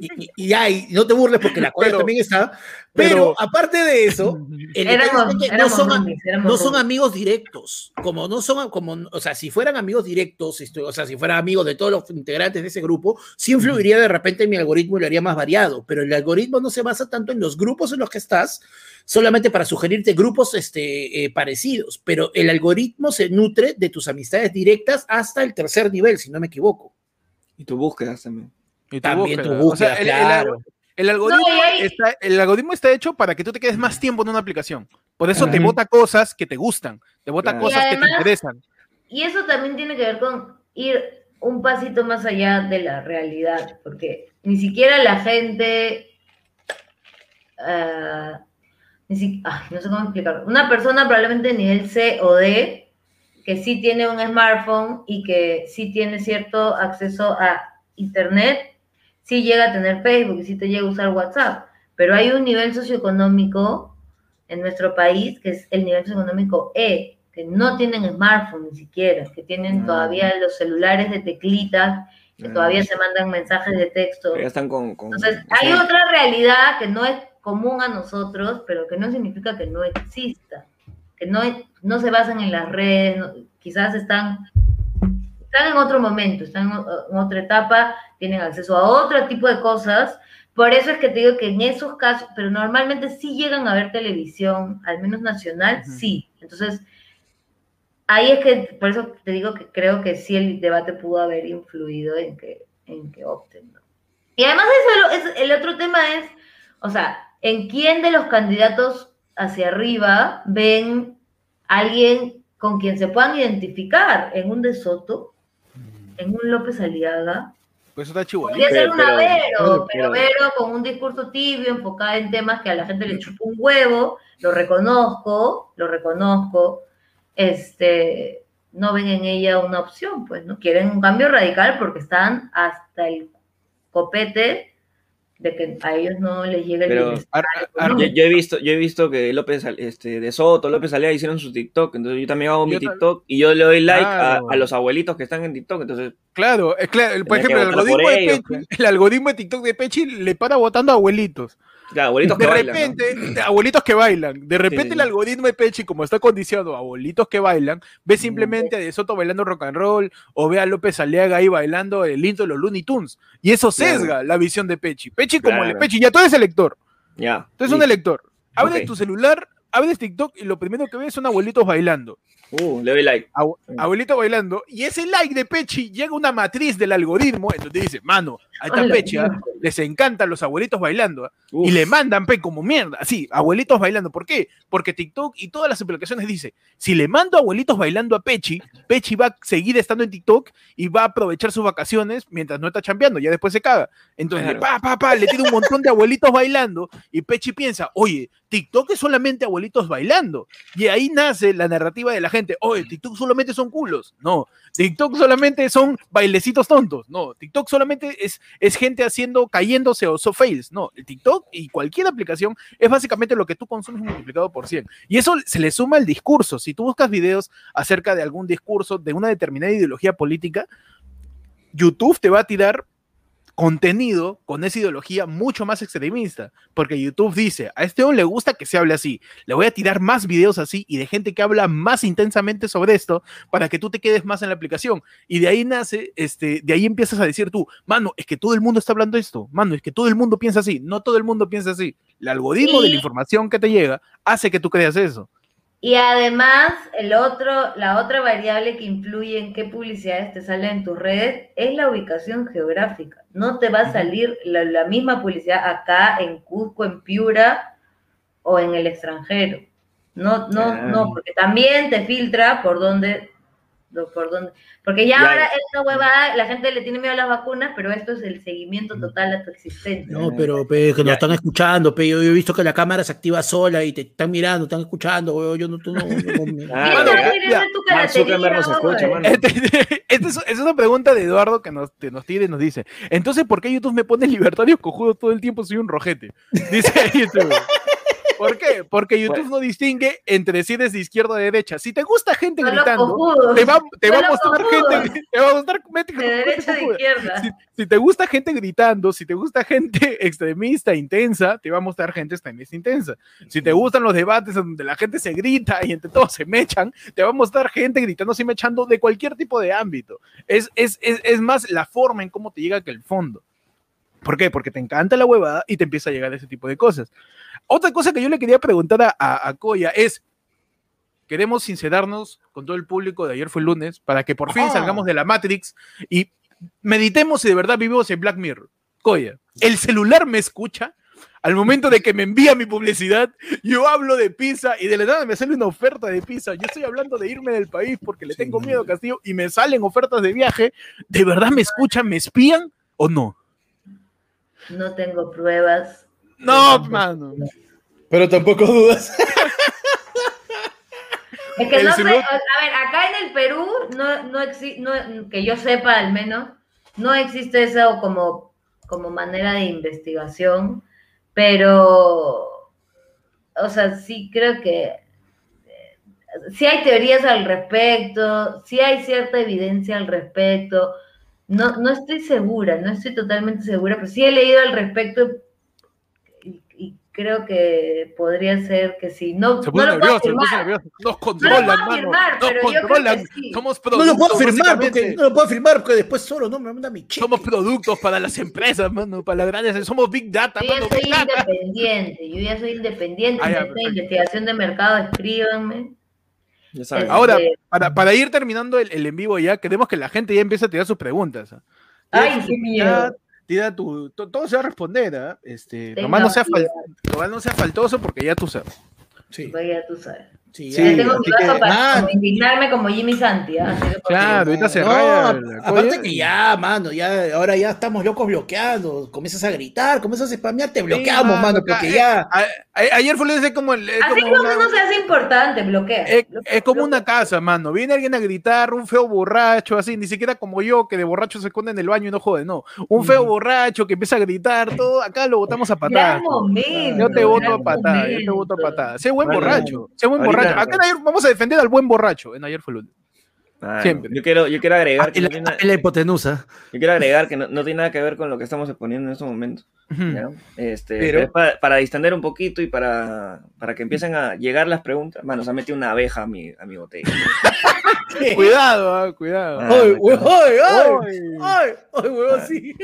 y, y- y ya, y no te burles porque la cuadra Pero- también está, pero, pero- aparte de eso, el Éramos, es que no son, no amigos directos, como no son, como, o sea, si fueran amigos directos, esto- o sea, si fueran amigos de todos los integrantes de ese grupo, sí influiría de repente en mi algoritmo y lo haría más variado, pero el algoritmo no se basa tanto en los grupos en los que estás, solamente para sugerirte grupos este, eh, parecidos, pero el algoritmo se nutre de tus amistades directas hasta el tercer nivel, si no me equivoco. Y tu búsquedas también. Y También tu búsqueda. O sea, búsqueda, el, el claro. El algoritmo No, y ahí- está, el algoritmo está hecho para que tú te quedes más tiempo en una aplicación. Por eso te bota cosas que te gustan, te bota Claro. cosas que te interesan. Y eso también tiene que ver con ir un pasito más allá de la realidad, porque ni siquiera la gente, ah, ni si- ay, no sé cómo explicarlo, una persona probablemente de nivel C o D, que sí tiene un smartphone y que sí tiene cierto acceso a Internet, sí llega a tener Facebook y sí te llega a usar WhatsApp, pero hay un nivel socioeconómico en nuestro país que es el nivel socioeconómico E, que no tienen smartphone ni siquiera, que tienen Mm. todavía los celulares de teclitas, que Mm. todavía se mandan mensajes de texto. Pero ya están con. con- Entonces, hay sí. otra realidad que no es común a nosotros, pero que no significa que no exista, que no, no se basan en las redes, no- quizás están, están en otro momento, están en, otra etapa, tienen acceso a otro tipo de cosas. Por eso es que te digo que en esos casos, pero normalmente sí llegan a ver televisión, al menos nacional, sí. Entonces, ahí es que, por eso te digo que creo que sí el debate pudo haber influido en que, en que opten. ¿no? Y además eso, es- el otro tema es, o sea, ¿en quién de los candidatos hacia arriba ven alguien con quien se puedan identificar? ¿En un De Soto? ¿En un López Aliaga? Pues eso está chihuahua. Podría ser una pero- Vero, pero- pero Vero con un discurso tibio, enfocada en temas que a la gente le chupa un huevo, lo reconozco, lo reconozco, este, no ven en ella una opción, pues, ¿no? Quieren un cambio radical porque están hasta el copete de que a ellos no les llegue el Pero- bienestar Ar- ar- Yo, he visto, yo he visto que López, este, de Soto, López Alea hicieron su TikTok, entonces yo también hago mi Yo TikTok y yo le doy like a- Claro. a, los abuelitos que están en TikTok, entonces Claro, es claro. Por ejemplo, el algoritmo, de ellos, Pechi, el algoritmo de TikTok de Pechi le para votando a abuelitos. Claro, abuelitos de que bailan, ¿no? repente, abuelitos que bailan. De repente Sí. el algoritmo de Pechi, como está condicionado a abuelitos que bailan, ve simplemente a De Soto bailando rock and roll o ve a López Aliaga ahí bailando el intro de los Looney Tunes. Y eso Claro. sesga la visión de Pechi. Pechi como el Claro. Pechi, ya tú eres elector. Ya. Tú eres un elector. Abres Ok. tu celular, abres TikTok y lo primero que ves son abuelitos bailando. Uh, le doy like. Abu- abuelito bailando, y ese like de Pechi llega a una matriz del algoritmo en donde dice, mano, a esta Pechi ah, les encantan los abuelitos bailando, ah", y le mandan pe como mierda, así, abuelitos bailando. ¿Por qué? Porque TikTok y todas las aplicaciones dice, si le mando abuelitos bailando a Pechi, Pechi va a seguir estando en TikTok y va a aprovechar sus vacaciones mientras no está chambeando, ya después se caga. Entonces, Claro. pa, pa, pa, le tiene un montón de abuelitos bailando y Pechi piensa, oye, TikTok es solamente abuelitos bailando. Y ahí nace la narrativa de la gente, oye, TikTok solamente son culos. No, TikTok solamente son bailecitos tontos. No, TikTok solamente es, es gente haciendo, cayéndose o so fails. No, el TikTok y cualquier aplicación es básicamente lo que tú consumes multiplicado por 100. Y eso se le suma al discurso. Si tú buscas videos acerca de algún discurso de una determinada ideología política, YouTube te va a tirar contenido con esa ideología mucho más extremista, porque YouTube dice, a este hombre le gusta que se hable así, le voy a tirar más videos así y de gente que habla más intensamente sobre esto para que tú te quedes más en la aplicación. Y de ahí nace, este, de ahí empiezas a decir tú, mano, es que todo el mundo está hablando esto, mano, es que todo el mundo piensa así, no todo el mundo piensa así. El algoritmo de la información que te llega hace que tú creas eso. Y además, el otro, la otra variable que influye en qué publicidades te salen en tus redes es la ubicación geográfica. No te va a salir la, la misma publicidad acá, en Cusco, en Piura o en el extranjero. No, no, Ah. no, porque también te filtra por dónde, por dónde. Porque ya Ya. ahora esta huevada, la gente le tiene miedo a las vacunas, pero esto es el seguimiento total a tu existencia. No, pero pe, que nos están escuchando, pe, yo, yo he visto que la cámara se activa sola y te están mirando, están escuchando, weón, yo no, tú no, es, es una pregunta de Eduardo que nos, que nos tira y nos dice, entonces, ¿por qué YouTube me pone libertarios cojudos todo el tiempo? Soy un rojete. Dice YouTube. ¿Por qué? Porque YouTube no distingue entre si eres de izquierda o de derecha. Si te gusta gente gritando, cojudos. te va, te va a mostrar cojudos. gente, te va a mostrar De derecha a de izquierda. Si, si te gusta gente gritando, si te gusta gente extremista, intensa, te va a mostrar gente extremista, intensa. Si te gustan los debates donde la gente se grita y entre todos se mechan, te va a mostrar gente gritando, y mechando de cualquier tipo de ámbito. Es, es, es, es más la forma en cómo te llega que el fondo. ¿Por qué? Porque te encanta la huevada y te empieza a llegar ese tipo de cosas. Otra cosa que yo le quería preguntar a, a, a Koya es, queremos sincerarnos con todo el público de ayer fue el lunes para que por fin Ajá. salgamos de la Matrix y meditemos si de verdad vivimos en Black Mirror. Koya, el celular me escucha. Al momento de que me envía mi publicidad, yo hablo de pizza y de la nada me sale una oferta de pizza. Yo estoy hablando de irme del país porque le Sí, tengo miedo a Castillo y me salen ofertas de viaje. ¿De verdad me escuchan? ¿Me espían o no? No tengo pruebas. No, mano. Pero tampoco dudas. Es que El no sé, a ver, acá en el Perú, no, no existe, que yo sepa al menos, no existe eso como, como manera de investigación, pero, o sea, sí creo que eh, sí hay teorías al respecto, sí hay cierta evidencia al respecto. No, no estoy segura, no estoy totalmente segura, pero sí he leído al respecto y, y creo que podría ser que sí. No, Se no puso lo puedo nervioso, se puso nervioso. Nos No lo controlan, mano. afirmar, Nos pero yo creo controlan. que sí. Somos No lo productos. puedo firmar porque no lo puedo firmar porque después solo no me manda mi cheque. Somos productos para las empresas, mano, para las grandes. Somos Big Data, Yo ya mano. soy Big Data. independiente, yo ya soy independiente, Ah, ya, en esta perfecto. investigación de mercado, escríbanme. Ya saben. Ahora, Este- para, para ir terminando el, el en vivo ya, queremos que la gente ya empiece a tirar sus preguntas. ¿ah? Tira Ay, qué miedo. Tira tu, to- todo se va a responder, ¿ah? Este, nomás no, sea fal- nomás no sea faltoso porque ya tú sabes. Sí, Pues ya tú sabes. Sí, tengo mi vaso que- para Ah. indignarme como Jimmy Santi. ¿ah? Claro, ahorita se No, raya. aparte que ya, mano, ya, ahora ya estamos locos bloqueando, comienzas a gritar, comienzas a spamear, te bloqueamos, Sí, mano, porque eh, ya, a- a- ayer fue es como, el- es Así como no, una- no se hace importante, bloquea. Es, Bloquea, es como bloquea. una casa, mano. Viene alguien a gritar, un feo borracho, así, ni siquiera como yo, que de borracho se esconde en el baño y no jode, no. Un feo borracho que empieza a gritar, todo, acá lo botamos a momento. Yo te voto a patada, yo te voto a patada. Sé buen borracho, sé buen ahorita- borracho. Acá en ayer vamos a defender al buen borracho, en ayer fue lunes. Mano, Siempre. Yo quiero, yo quiero agregar Ah, que y no la, tiene la hipotenusa. yo quiero agregar que no, no tiene nada que ver con lo que estamos exponiendo en estos momentos. Ujú. ¿ya? Este, Pero- pero es para, para distender un poquito y para, para que empiecen a llegar las preguntas. Mano, se ha metido una abeja a mi, a mi botella. Cuidado, ah, cuidado. Ah, ¡Ay! ¡Ay! ¡Ay! Ay. ¡Ay, huevón, sí!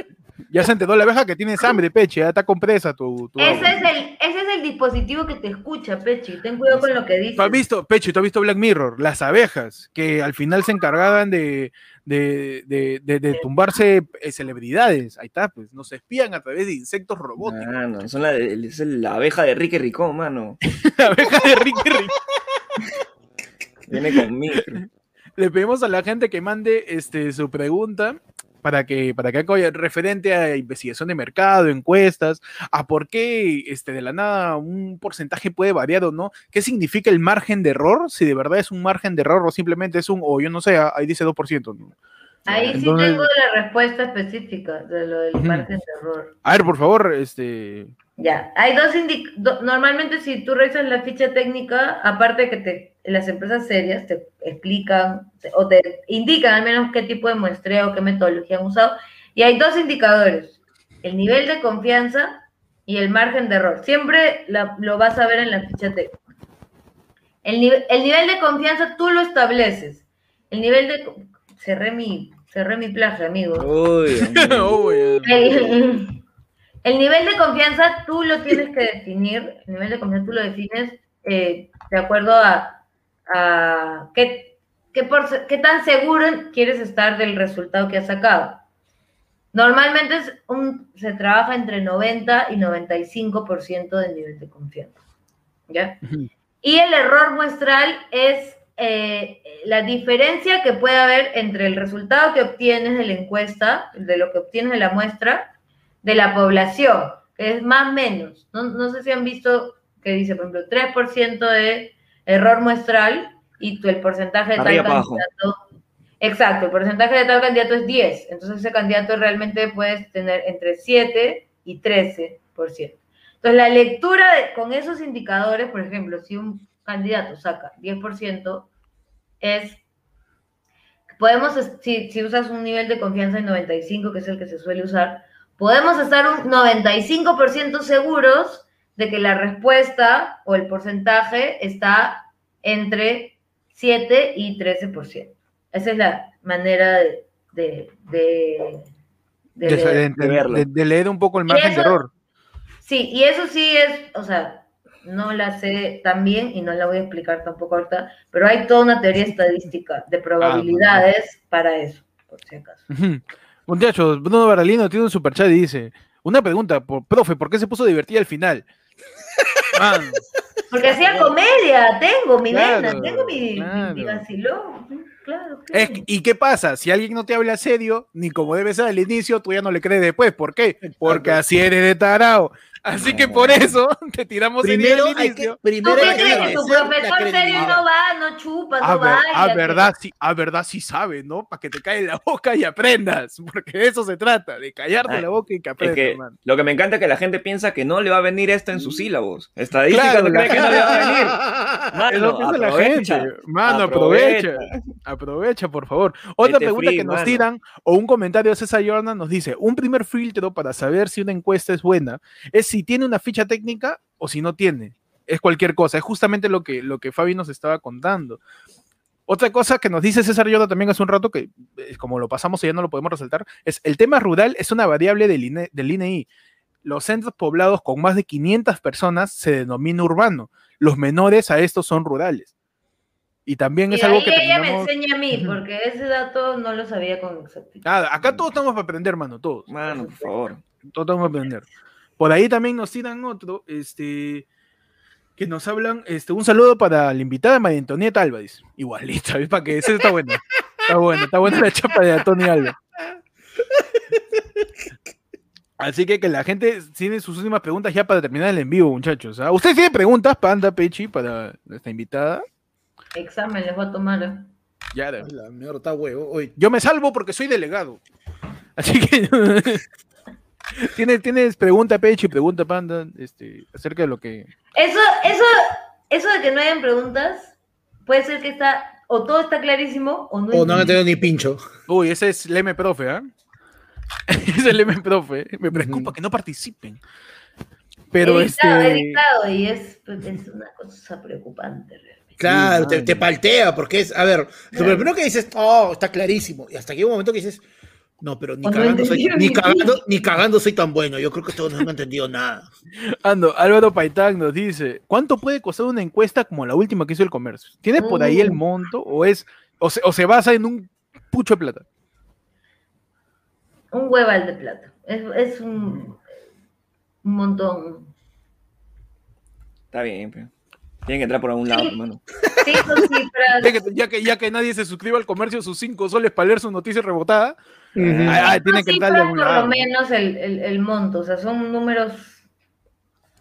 Ya se enteró la abeja que tiene hambre, peche, ya está compresa tu, tu Ese agua. es, el, ese es el dispositivo que te escucha, Pechi. Ten cuidado con lo que dices. ¿Tú has visto, Peche, tú has visto Black Mirror? Las abejas, que al final se encargaban de, de, de, de- de tumbarse eh, celebridades. Ahí está, pues, nos espían a través de insectos robóticos. Mano, son la, es la abeja de Ricky Ricón, mano. La abeja de Ricky Rick. Viene con micro. Le pedimos a la gente que mande este, su pregunta para que, para que haga referente a investigación de mercado, encuestas, a por qué este, de la nada un porcentaje puede variar o no, qué significa el margen de error, si de verdad es un margen de error o simplemente es un, o yo no sé, ahí dice 2%. ¿no? Ahí sí tengo la respuesta específica de lo del margen de error. A ver, por favor, este, Ya, hay dos indicadores. Normalmente, si tú revisas la ficha técnica, aparte de que te, las empresas serias te explican te- o te indican al menos qué tipo de muestreo, qué metodología han usado, y hay dos indicadores: el nivel de confianza y el margen de error. Siempre la- lo vas a ver en la ficha técnica. El, nive- el nivel de confianza tú lo estableces. El nivel de. Cerré mi, cerré mi plagio, amigo. Uy, amigo. El, el nivel de confianza tú lo tienes que definir, el nivel de confianza tú lo defines eh, de acuerdo a, a qué, qué, porce- qué tan seguro quieres estar del resultado que has sacado. Normalmente es un- se trabaja entre 90 y 95% del nivel de confianza. ¿ya? Y el error muestral es eh, la diferencia que puede haber entre el resultado que obtienes de la encuesta, de lo que obtienes de la muestra, de la población, que es más o menos. No, no sé si han visto que dice, por ejemplo, 3% de error muestral y tú, el porcentaje de tal Arriba candidato. Exacto, el porcentaje de tal candidato es 10. Entonces ese candidato realmente puedes tener entre 7 y 13%. Entonces la lectura de- con esos indicadores, por ejemplo, si un candidato saca 10%, es, podemos, si, si usas un nivel de confianza de 95, que es el que se suele usar, podemos estar un 95% seguros de que la respuesta o el porcentaje está entre 7 y 13%. Esa es la manera de, de, de- de de, leer. de- de- de- de leer un poco el margen de eso- error. Sí, y eso sí es, o sea, no la sé tan bien y no la voy a explicar tampoco ahorita, pero hay toda una teoría estadística de probabilidades para eso, por si acaso. Ujú. Muchachos, Bruno Baralino tiene un superchat y dice, una pregunta, por, profe, ¿por qué se puso divertida al final? Man, Porque hacía comedia, tengo mi Claro, nena, tengo mi, claro. mi vacilón, claro, claro. es que- ¿Y qué pasa? Si alguien no te habla serio, ni como debe ser al inicio, tú ya no le crees después. ¿Por qué? Porque así eres de tarao. Así que por eso te tiramos Primero que, inicio. ¿Tú primero que crees que tu profesor serio no va, no chupa, A, no ver, a que- verdad, sí, a verdad sí sabe, ¿no? Para que te cae la boca y aprendas. Porque de eso se trata, de callarte Ay, la boca y que Es aprendas, que man. lo que me encanta es que la gente piensa que no le va a venir esto en sus sílabos. Estadística Claro, no cree que no le va a venir. Es Mano, lo que hace la aprovecha, gente. Mano, aprovecha. aprovecha. Aprovecha, por favor. Otra Vete pregunta free, que nos mano. tiran, o un comentario de César Jordan nos dice: un primer filtro para saber si una encuesta es buena es si tiene una ficha técnica o si no tiene. Es cualquier cosa. Es justamente lo que, lo que Fabi nos estaba contando. Otra cosa que nos dice César Jordan también hace un rato, que eh, como lo pasamos y ya no lo podemos resaltar, es el tema rural es una variable del, INE del INEI. Los centros poblados con más de 500 personas se denomina urbano. Los menores a estos son rurales. Y también Y es algo que ella me enseña a mí, porque ese dato no lo sabía con exactitud. Nada, acá todos estamos para aprender, mano, todos. Mano, por favor. Todos estamos para aprender. Por ahí también nos tiran otro, este, que nos hablan, este, un saludo para la invitada María Antonieta Álvarez. Igualita, ¿ves? Para que ese está bueno. Está bueno, está buena la chapa de Antonio Álvarez. Así que que la gente tiene sus últimas preguntas ya para terminar el en vivo, muchachos. ¿ah? ¿Ustedes tienen preguntas, Panda, Pechi, para nuestra invitada? Examen les voy a tomar. Ya, La mierda está huevo. Oye, Yo me salvo porque soy delegado. Así que. ¿Tienes, tienes pregunta, Pechi, pregunta, Panda, este, acerca de lo que. Eso, eso, eso de que no hayan preguntas, puede ser que esta o todo está clarísimo o no. O no han tenido ni pincho. Uy, ese es Leme Profe, ¿ah? ese es Leme Profe. Me preocupa Ujú. que no participen. Pero Editado, este. editado, y es, es una cosa preocupante realmente. Claro, te, mano. te paltea, porque es, a ver, lo Claro. primero que dices, oh, está clarísimo. Y hasta que hay un momento que dices, no, pero ni cagando, soy, ni, cagando, ni cagando soy tan bueno. Yo creo que todos no han entendido nada. Ando, Álvaro Paitán nos dice: ¿Cuánto puede costar una encuesta como la última que hizo el comercio? ¿Tienes por ahí el Uh. monto o es o se, o se basa en un pucho de plata? Un hueval de plata. Es, es un, un montón. Está bien, pero. Tienen que entrar por algún lado, Sí. hermano. Cinco cifras. Ya que, ya, que, ya que nadie se suscribe al comercio, sus 5 soles para leer su noticia rebotada, Ujú. ah, ah, tiene que entrar de cifras algún por lado. lo menos el, el, el monto. O sea, son números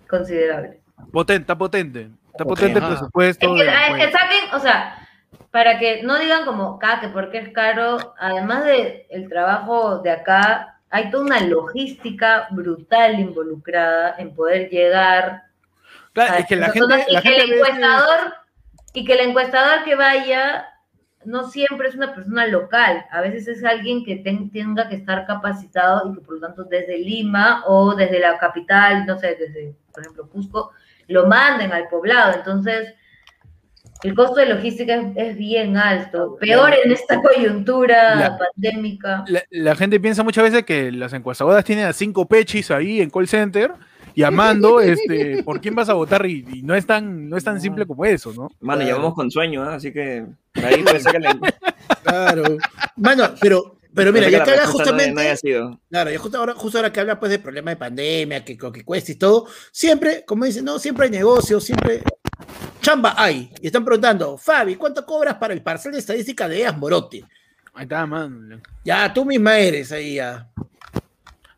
considerables. Potente, está potente. Está Ok, potente el presupuesto. Es que, de- ah, es que saquen, o sea, para que no digan como, ah, que porque es caro, además de el trabajo de acá, hay toda una logística brutal involucrada en poder llegar Claro, a es que la gente, y la que gente el encuestador y que el encuestador que vaya no siempre es una persona local, a veces es alguien que ten- tenga que estar capacitado y que por lo tanto desde Lima o desde la capital, no sé, desde, por ejemplo, Cusco, lo manden al poblado. Entonces, el costo de logística es, es bien alto, peor en esta coyuntura La- pandémica. la, la gente piensa muchas veces que las encuestadoras tienen a cinco pechis ahí en call center llamando este, por quién vas a votar y, y no es tan no es tan simple como eso, ¿no? Mano, Claro. llevamos con sueño, ¿ah? así que ahí puede ser que Claro. Mano, pero, pero mira, ya que habla respuesta no haya- justamente. no haya sido. Claro, y justo ahora, justo ahora que habla pues de problema de pandemia, que que cuesta y todo, siempre, como dicen, no, siempre hay negocios, siempre chamba hay. Y están preguntando, Fabi, ¿cuánto cobras para el parcel de estadística de EAS Morote? Ahí está, man. Ya, tú misma eres ahí ya.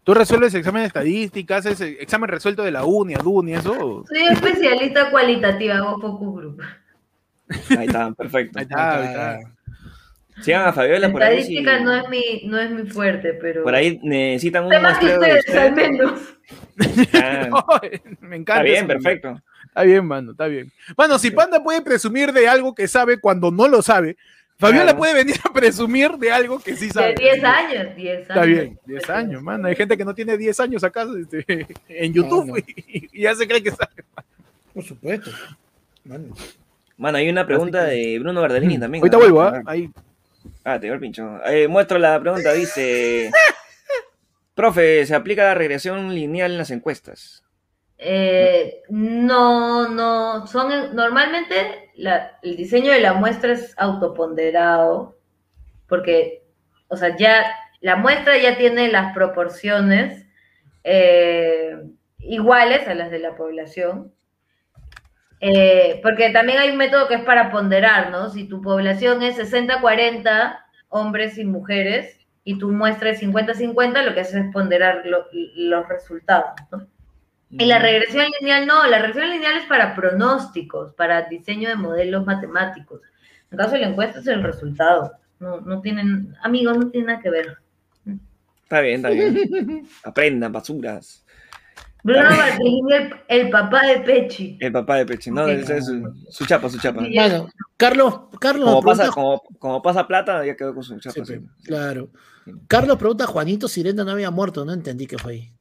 Tú resuelves examen de estadística, haces eh, examen resuelto de la uni, ADUNI, eso. Soy especialista cualitativa, hago focus group. Ahí está, perfecto. Ahí está, ahí está. Sigan a Fabiola por ahí. Estadística no, es mi, no es mi fuerte, pero... Por ahí necesitan un más que ustedes, al menos. Ah, Me encanta. Está bien, perfecto. Está bien, mano, está bien. Bueno, si Panda puede presumir de algo que sabe cuando no lo sabe, Fabiola Claro. puede venir a presumir de algo que sí sabe. De 10 años, 10 años. Está bien, 10 años, mano. Hay gente que no tiene 10 años acá este, en YouTube no. Y, y ya se cree que sabe. Por supuesto. Mano. Mano, hay una pregunta de Bruno Bardellini también. Ahorita ¿no? vuelvo, ¿ah? Ahí. Ah, te dio el pincho. Eh, muestro la pregunta, dice... Profe, ¿se aplica la regresión lineal en las encuestas? Eh, no, no, son normalmente el diseño de la muestra es autoponderado, porque, o sea, ya la muestra ya tiene las proporciones eh, iguales a las de la población. Eh, porque también hay un método que es para ponderar, ¿no? Si tu población es 60-40, hombres y mujeres, y tu muestra es 50-50, lo que haces es ponderar lo- los resultados, ¿no? Y la regresión lineal no, la regresión lineal es para pronósticos, para diseño de modelos matemáticos. En caso de la encuesta es el resultado. No, no tienen, amigos, no tiene nada que ver. Está bien, está bien. Aprendan, basuras. Bruno Bardellini, el, el papá de Pechi. El papá de Peche. No, ese es su, su chapa, su chapa. Mano, Carlos, Carlos Como pasa, pregunta- como, como pasa plata, ya quedó con su chapa. Sí, sí. pe, claro. Carlos pregunta, Juanito Sirena no había muerto, no entendí qué fue ahí.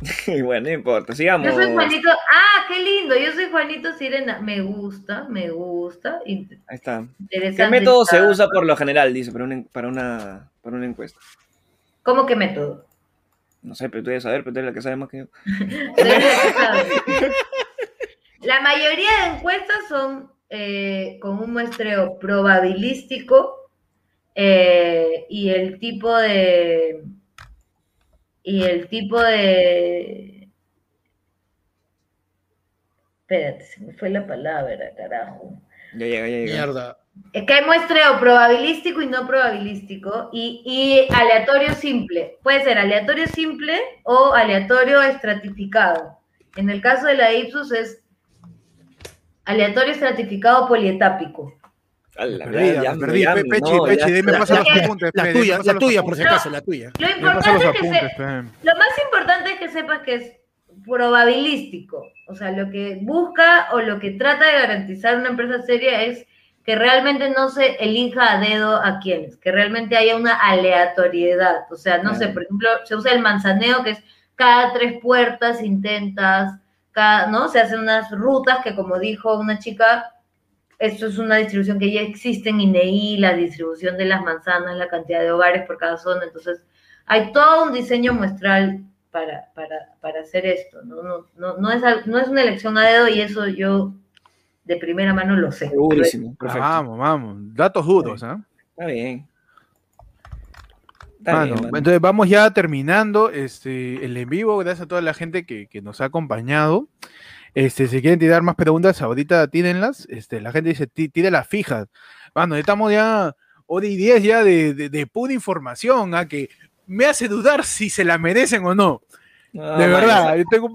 Y bueno, no importa, sigamos. Yo soy Juanito, ah, qué lindo, yo soy Juanito Sirena. Me gusta, me gusta. Ahí está. ¿Qué método se usa por lo general, dice, para una, para una, para una encuesta? ¿Cómo qué método? No sé, pero tú debes saber, pero tú eres la que sabe más que yo. La mayoría de encuestas son eh, con un muestreo probabilístico eh, y el tipo de y el tipo de espérate, se me fue la palabra, carajo. Ya llega, ya llega. Mierda. Es que hay muestreo probabilístico y no probabilístico y, y aleatorio simple. Puede ser aleatorio simple o aleatorio estratificado. En el caso de la Ipsos es aleatorio estratificado polietápico. Ala, Perdí, ya, ya, perdí. ya, Pe- Pechi, no, Pechi, ya. dime La, pasa los la- apuntes. la pe, tuya, la tuya, por si acaso, la tuya. Lo importante es que apuntes, se- pe. lo más importante es que sepas que es probabilístico. O sea, lo que busca o lo que trata de garantizar una empresa seria es que realmente no se elija a dedo a quienes, que realmente haya una aleatoriedad. O sea, no sé, por ejemplo, se usa el manzaneo, que es cada tres puertas intentas, cada, ¿no? Se hacen unas rutas que, como dijo una chica, esto es una distribución que ya existe en INEI, la distribución de las manzanas, la cantidad de hogares por cada zona. Entonces, hay todo un diseño muestral para, para, para hacer esto. ¿no? No, no, no, es, no es una elección a dedo y eso yo de primera mano lo sé. Segurísimo. Ah. Vamos, vamos. Datos duros, ¿ah? Está bien. Está Mano, bien, mano. entonces vamos ya terminando este, el en vivo. Gracias a toda la gente que, que nos ha acompañado. Este, si quieren tirar más preguntas, ahorita tírenlas. Este, la gente dice, "Tí- tire las fijas. Mano, estamos ya hora y diez ya de, de, de pura información, ¿ah? que me hace dudar si se la merecen o no. No, de verdad, yo tengo...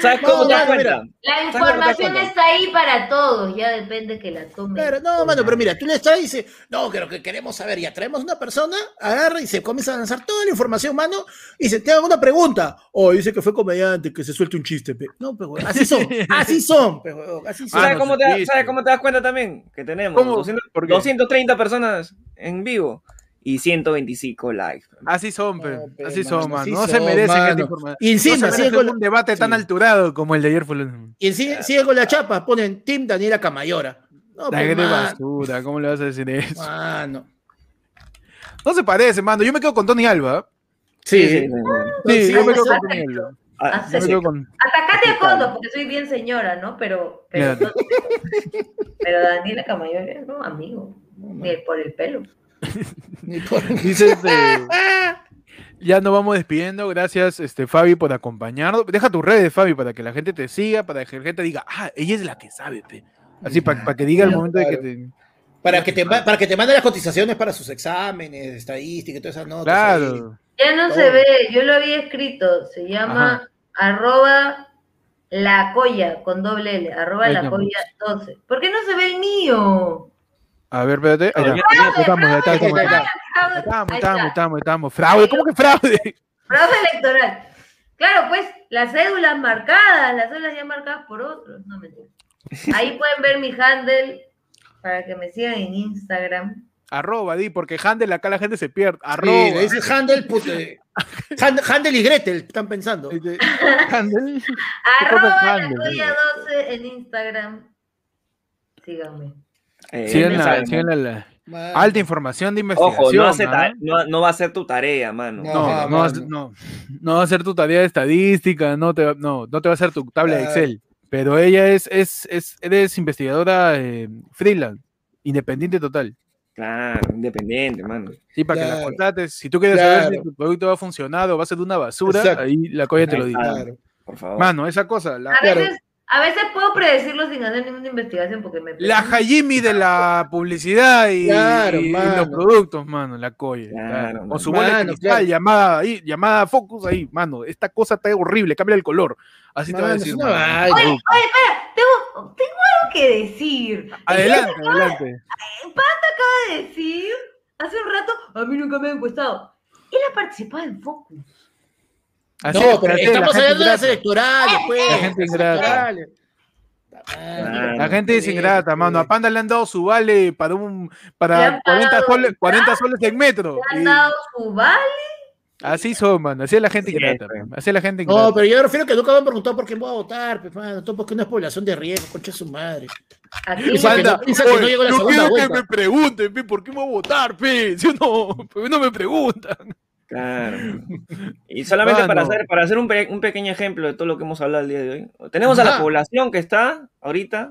¿Sabes No, cómo te das mano, cuenta? La ¿Sabes lo que te información está ahí para todos, ya depende que la tomen. Claro, no, mano, pero mira, tú le estás y dices, no, que lo que queremos saber, ya traemos una persona, agarra y se comienza a lanzar toda la información, mano, y se te haga una pregunta. O dice que fue comediante, que se suelte un chiste, pe. No, pero así son, así son, pe, huevón, así son. Ah, ¿Sabes no, cómo, te. ¿Sabes cómo te das cuenta también? Que tenemos ¿Cómo? 200 ¿Por qué? 230 personas en vivo y 125 likes. Así son, pe. No, pe, así mano, son, mano. así No se son, merecen esta mano. información. Y encima, no se sigue con la- un debate tan Sí. alturado como el de ayer. Y sigue, sigue con la chapa, ponen Team Daniela Camayora. No, La pues, basura, ¿cómo le vas a decir eso? mano. No se parece, mano. Yo me quedo con Tony Alba. Sí, sí, sí. sí. Sí, Sí, yo me quedo con. Tony Alba. Ah, Yo me Sí. quedo con... Atacate a fondo, porque soy bien señora, ¿no? Pero, pero, Daniela Camayor no, amigo, ni por el pelo. Ni por- Dice, este, ya nos vamos despidiendo. Gracias, este, Fabi, por acompañarnos. Deja tus redes, Fabi, para que la gente te siga, para que la gente diga, ah, ella es la que sabe, pe. Así, para que diga el Claro, momento de que claro. te... Para que te, para que te mande las cotizaciones para sus exámenes, estadística y todas esas notas. ahí. Claro. Ya no se Todo. ve, yo lo había escrito, se llama arroba la colla con doble L, arroba Ahí la colla 12. ¿Por qué no se ve el mío? A ver, espérate. Ahí estamos, estamos, estamos. Estamos, estamos. Fraude, ¿cómo que fraude? Fraude electoral. Claro, pues las cédulas marcadas, las cédulas ya marcadas por otros, no mentira. Ahí pueden ver mi handle para que me sigan en Instagram. Arroba, di, porque Handel acá la gente se pierde. Sí, Arroba. le dices Handel, pues, eh, Hand- Handel y Gretel, están pensando. Este, Handel. Arroba la handle? colla 12 en Instagram. Síganme. Eh, alta información de investigación. Ojo, no, no, no va a ser tu tarea, mano. No. No, va a mano. ser- no, no va a ser tu tarea de estadística, no te, va- no, no te va a hacer tu tabla de. Excel, pero ella es, es, es eres investigadora eh, freelance, independiente total. Claro, independiente, mano. Sí, para que la contrates. Si tú quieres saber si tu producto va a funcionar o va a ser una basura, Exacto. ahí la colla te lo dice. Claro. Por favor. Mano, esa cosa, la, A veces, a veces puedo predecirlo sin hacer ninguna investigación porque me la Hajimi de la publicidad y, Claro, y mano. los productos, mano, la colla. Claro. Con su bola de Mano, cristal, claro. llamada ahí, llamada Focus ahí, mano. Esta cosa está horrible, cambia el color. Así te va a decir. Oye, oye, espera, tengo, tengo algo que decir. Adelante, adelante. Acaba de decir hace un rato, a mí nunca me han encuestado. Él ha participado en Focus. Así No, es, pero así estamos la gente hablando de las electorales, pues. La gente ingrata. La gente es ingrata, mano. A Panda le han dado su vale para un para han 40 pagado soles, el 40 soles en metro. Le han dado su vale. así son, mano. Así es la gente ingrata. Así es la gente ingrata. No, pero yo me refiero que nunca me han preguntado por qué voy a votar, pues, mano. Todo porque no es población de riesgo, concha su madre. Aquí Piensa que Panda, no- que no oye, llegó la yo segunda quiero que vuelta. me pregunten, pe, ¿por qué me voy a votar, pe? ¿Sí o no? ¿Por qué no me preguntan? Claro. Y solamente para hacer, para hacer un, pe- un pequeño ejemplo de todo lo que hemos hablado el día de hoy, tenemos a la población que está ahorita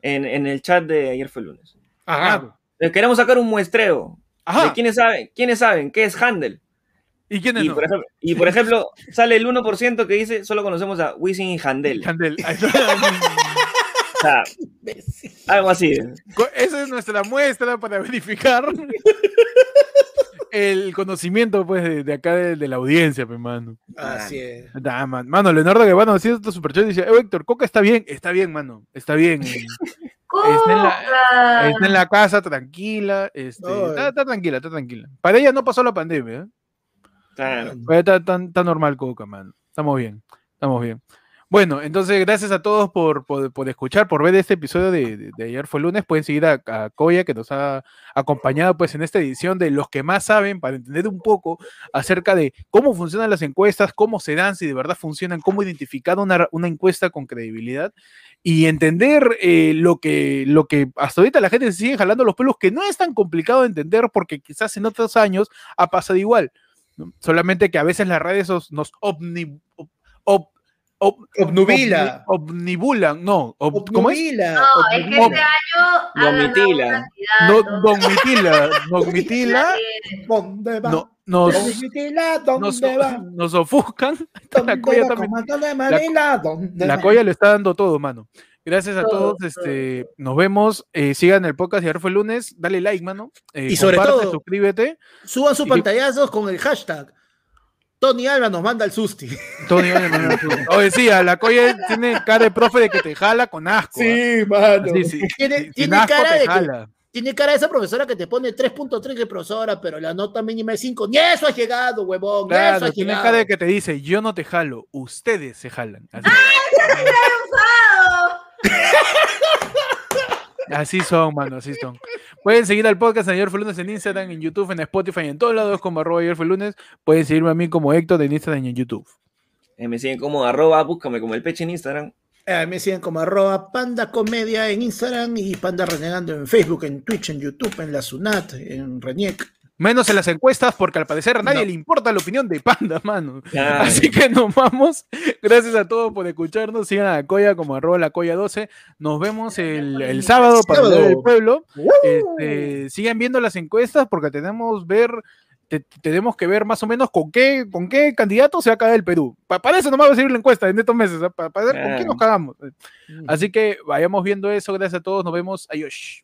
en, en el chat de ayer fue lunes. Ajá. Les queremos sacar un muestreo Ajá. de quiénes saben, quiénes saben qué es Handel. ¿Y quiénes Y, no? por ejemplo, y por ejemplo, sale el 1% que dice solo conocemos a Wisin y Handel. Handel. O sea, algo así. Esa es nuestra muestra para verificar el conocimiento pues de, de acá de, de la audiencia, pues, mano. Así es. Da, man- Mano, Leonardo Guevara haciendo estos superchat dice, eh, Héctor, Coca está bien, está bien, mano, está bien. eh, Está en la- Coca. Está en la casa tranquila, este, está, está tranquila, está tranquila. Para ella no pasó la pandemia, ¿eh? Claro. Para ella está, está- está normal Coca, mano. Estamos bien, estamos bien. Bueno, entonces gracias a todos por, por, por escuchar, por ver este episodio de, de- ayer fue lunes. Pueden seguir a, a Koya que nos ha acompañado pues en esta edición de los que más saben para entender un poco acerca de cómo funcionan las encuestas, cómo se dan, si de verdad funcionan, cómo identificar una, una encuesta con credibilidad y entender eh, lo, que, lo que hasta ahorita la gente se sigue jalando los pelos, que no es tan complicado de entender porque quizás en otros años ha pasado igual. Solamente que a veces las redes nos, omni- ob- Obnubila. Omnibulan, no. ob- ¿Cómo es? No, es que Ob- este año un No, candidato. Domitila, Domitila, ¿Dónde va? no, nos, Domitila, nos, ¿dónde va? nos ofuscan. ¿Dónde La Coya va? también- Comandante de Manila, ¿dónde La va? Coya le está dando todo, mano. Gracias a Todo, todos, este, nos vemos, eh, sigan el podcast y ayer fue el lunes, dale like, mano. eh, Y sobre todo- suscríbete. Suban sus Y- pantallazos con el hashtag. Tony Alba nos manda el susti. Tony, oye, mano, tú- Oye, sí, a la Coya tiene cara de profe de que te jala con asco. ¿ah? mano. Sí, sí. Tiene, tiene asco cara de que, jala. tiene cara de esa profesora que te pone 3.3 de profesora, pero la nota mínima es 5. Ni eso ha llegado, huevón. Ni eso Claro, ha tiene llegado. cara de que te dice, yo no te jalo, ustedes se jalan. Así, así son, mano, así son. Pueden seguir al podcast ayer fue lunes en Instagram, en YouTube, en Spotify, en todos lados como arroba ayer fue lunes. Pueden seguirme a mí como Héctor en Instagram y en YouTube. Eh, me siguen como arroba, búscame como el peche en Instagram. Eh, me siguen como arroba panda comedia en Instagram y panda renegando en Facebook, en Twitch, en YouTube, en la Sunat, en Reniec. Menos en las encuestas, porque al parecer a nadie No. le importa la opinión de Panda, mano. Así que nos vamos. Gracias a todos por escucharnos. Sigan a la Coya como arroba la Coya 12. Nos vemos el, el sábado para Sábado. del pueblo. Este, sigan viendo las encuestas porque tenemos ver te- tenemos que ver más o menos con qué con qué candidato se va a caer el Perú. Pa- para eso nomás va a seguir la encuesta en estos meses, ¿ah? para, para ver con qué nos cagamos. Así que vayamos viendo eso. Gracias a todos. Nos vemos. Adiós.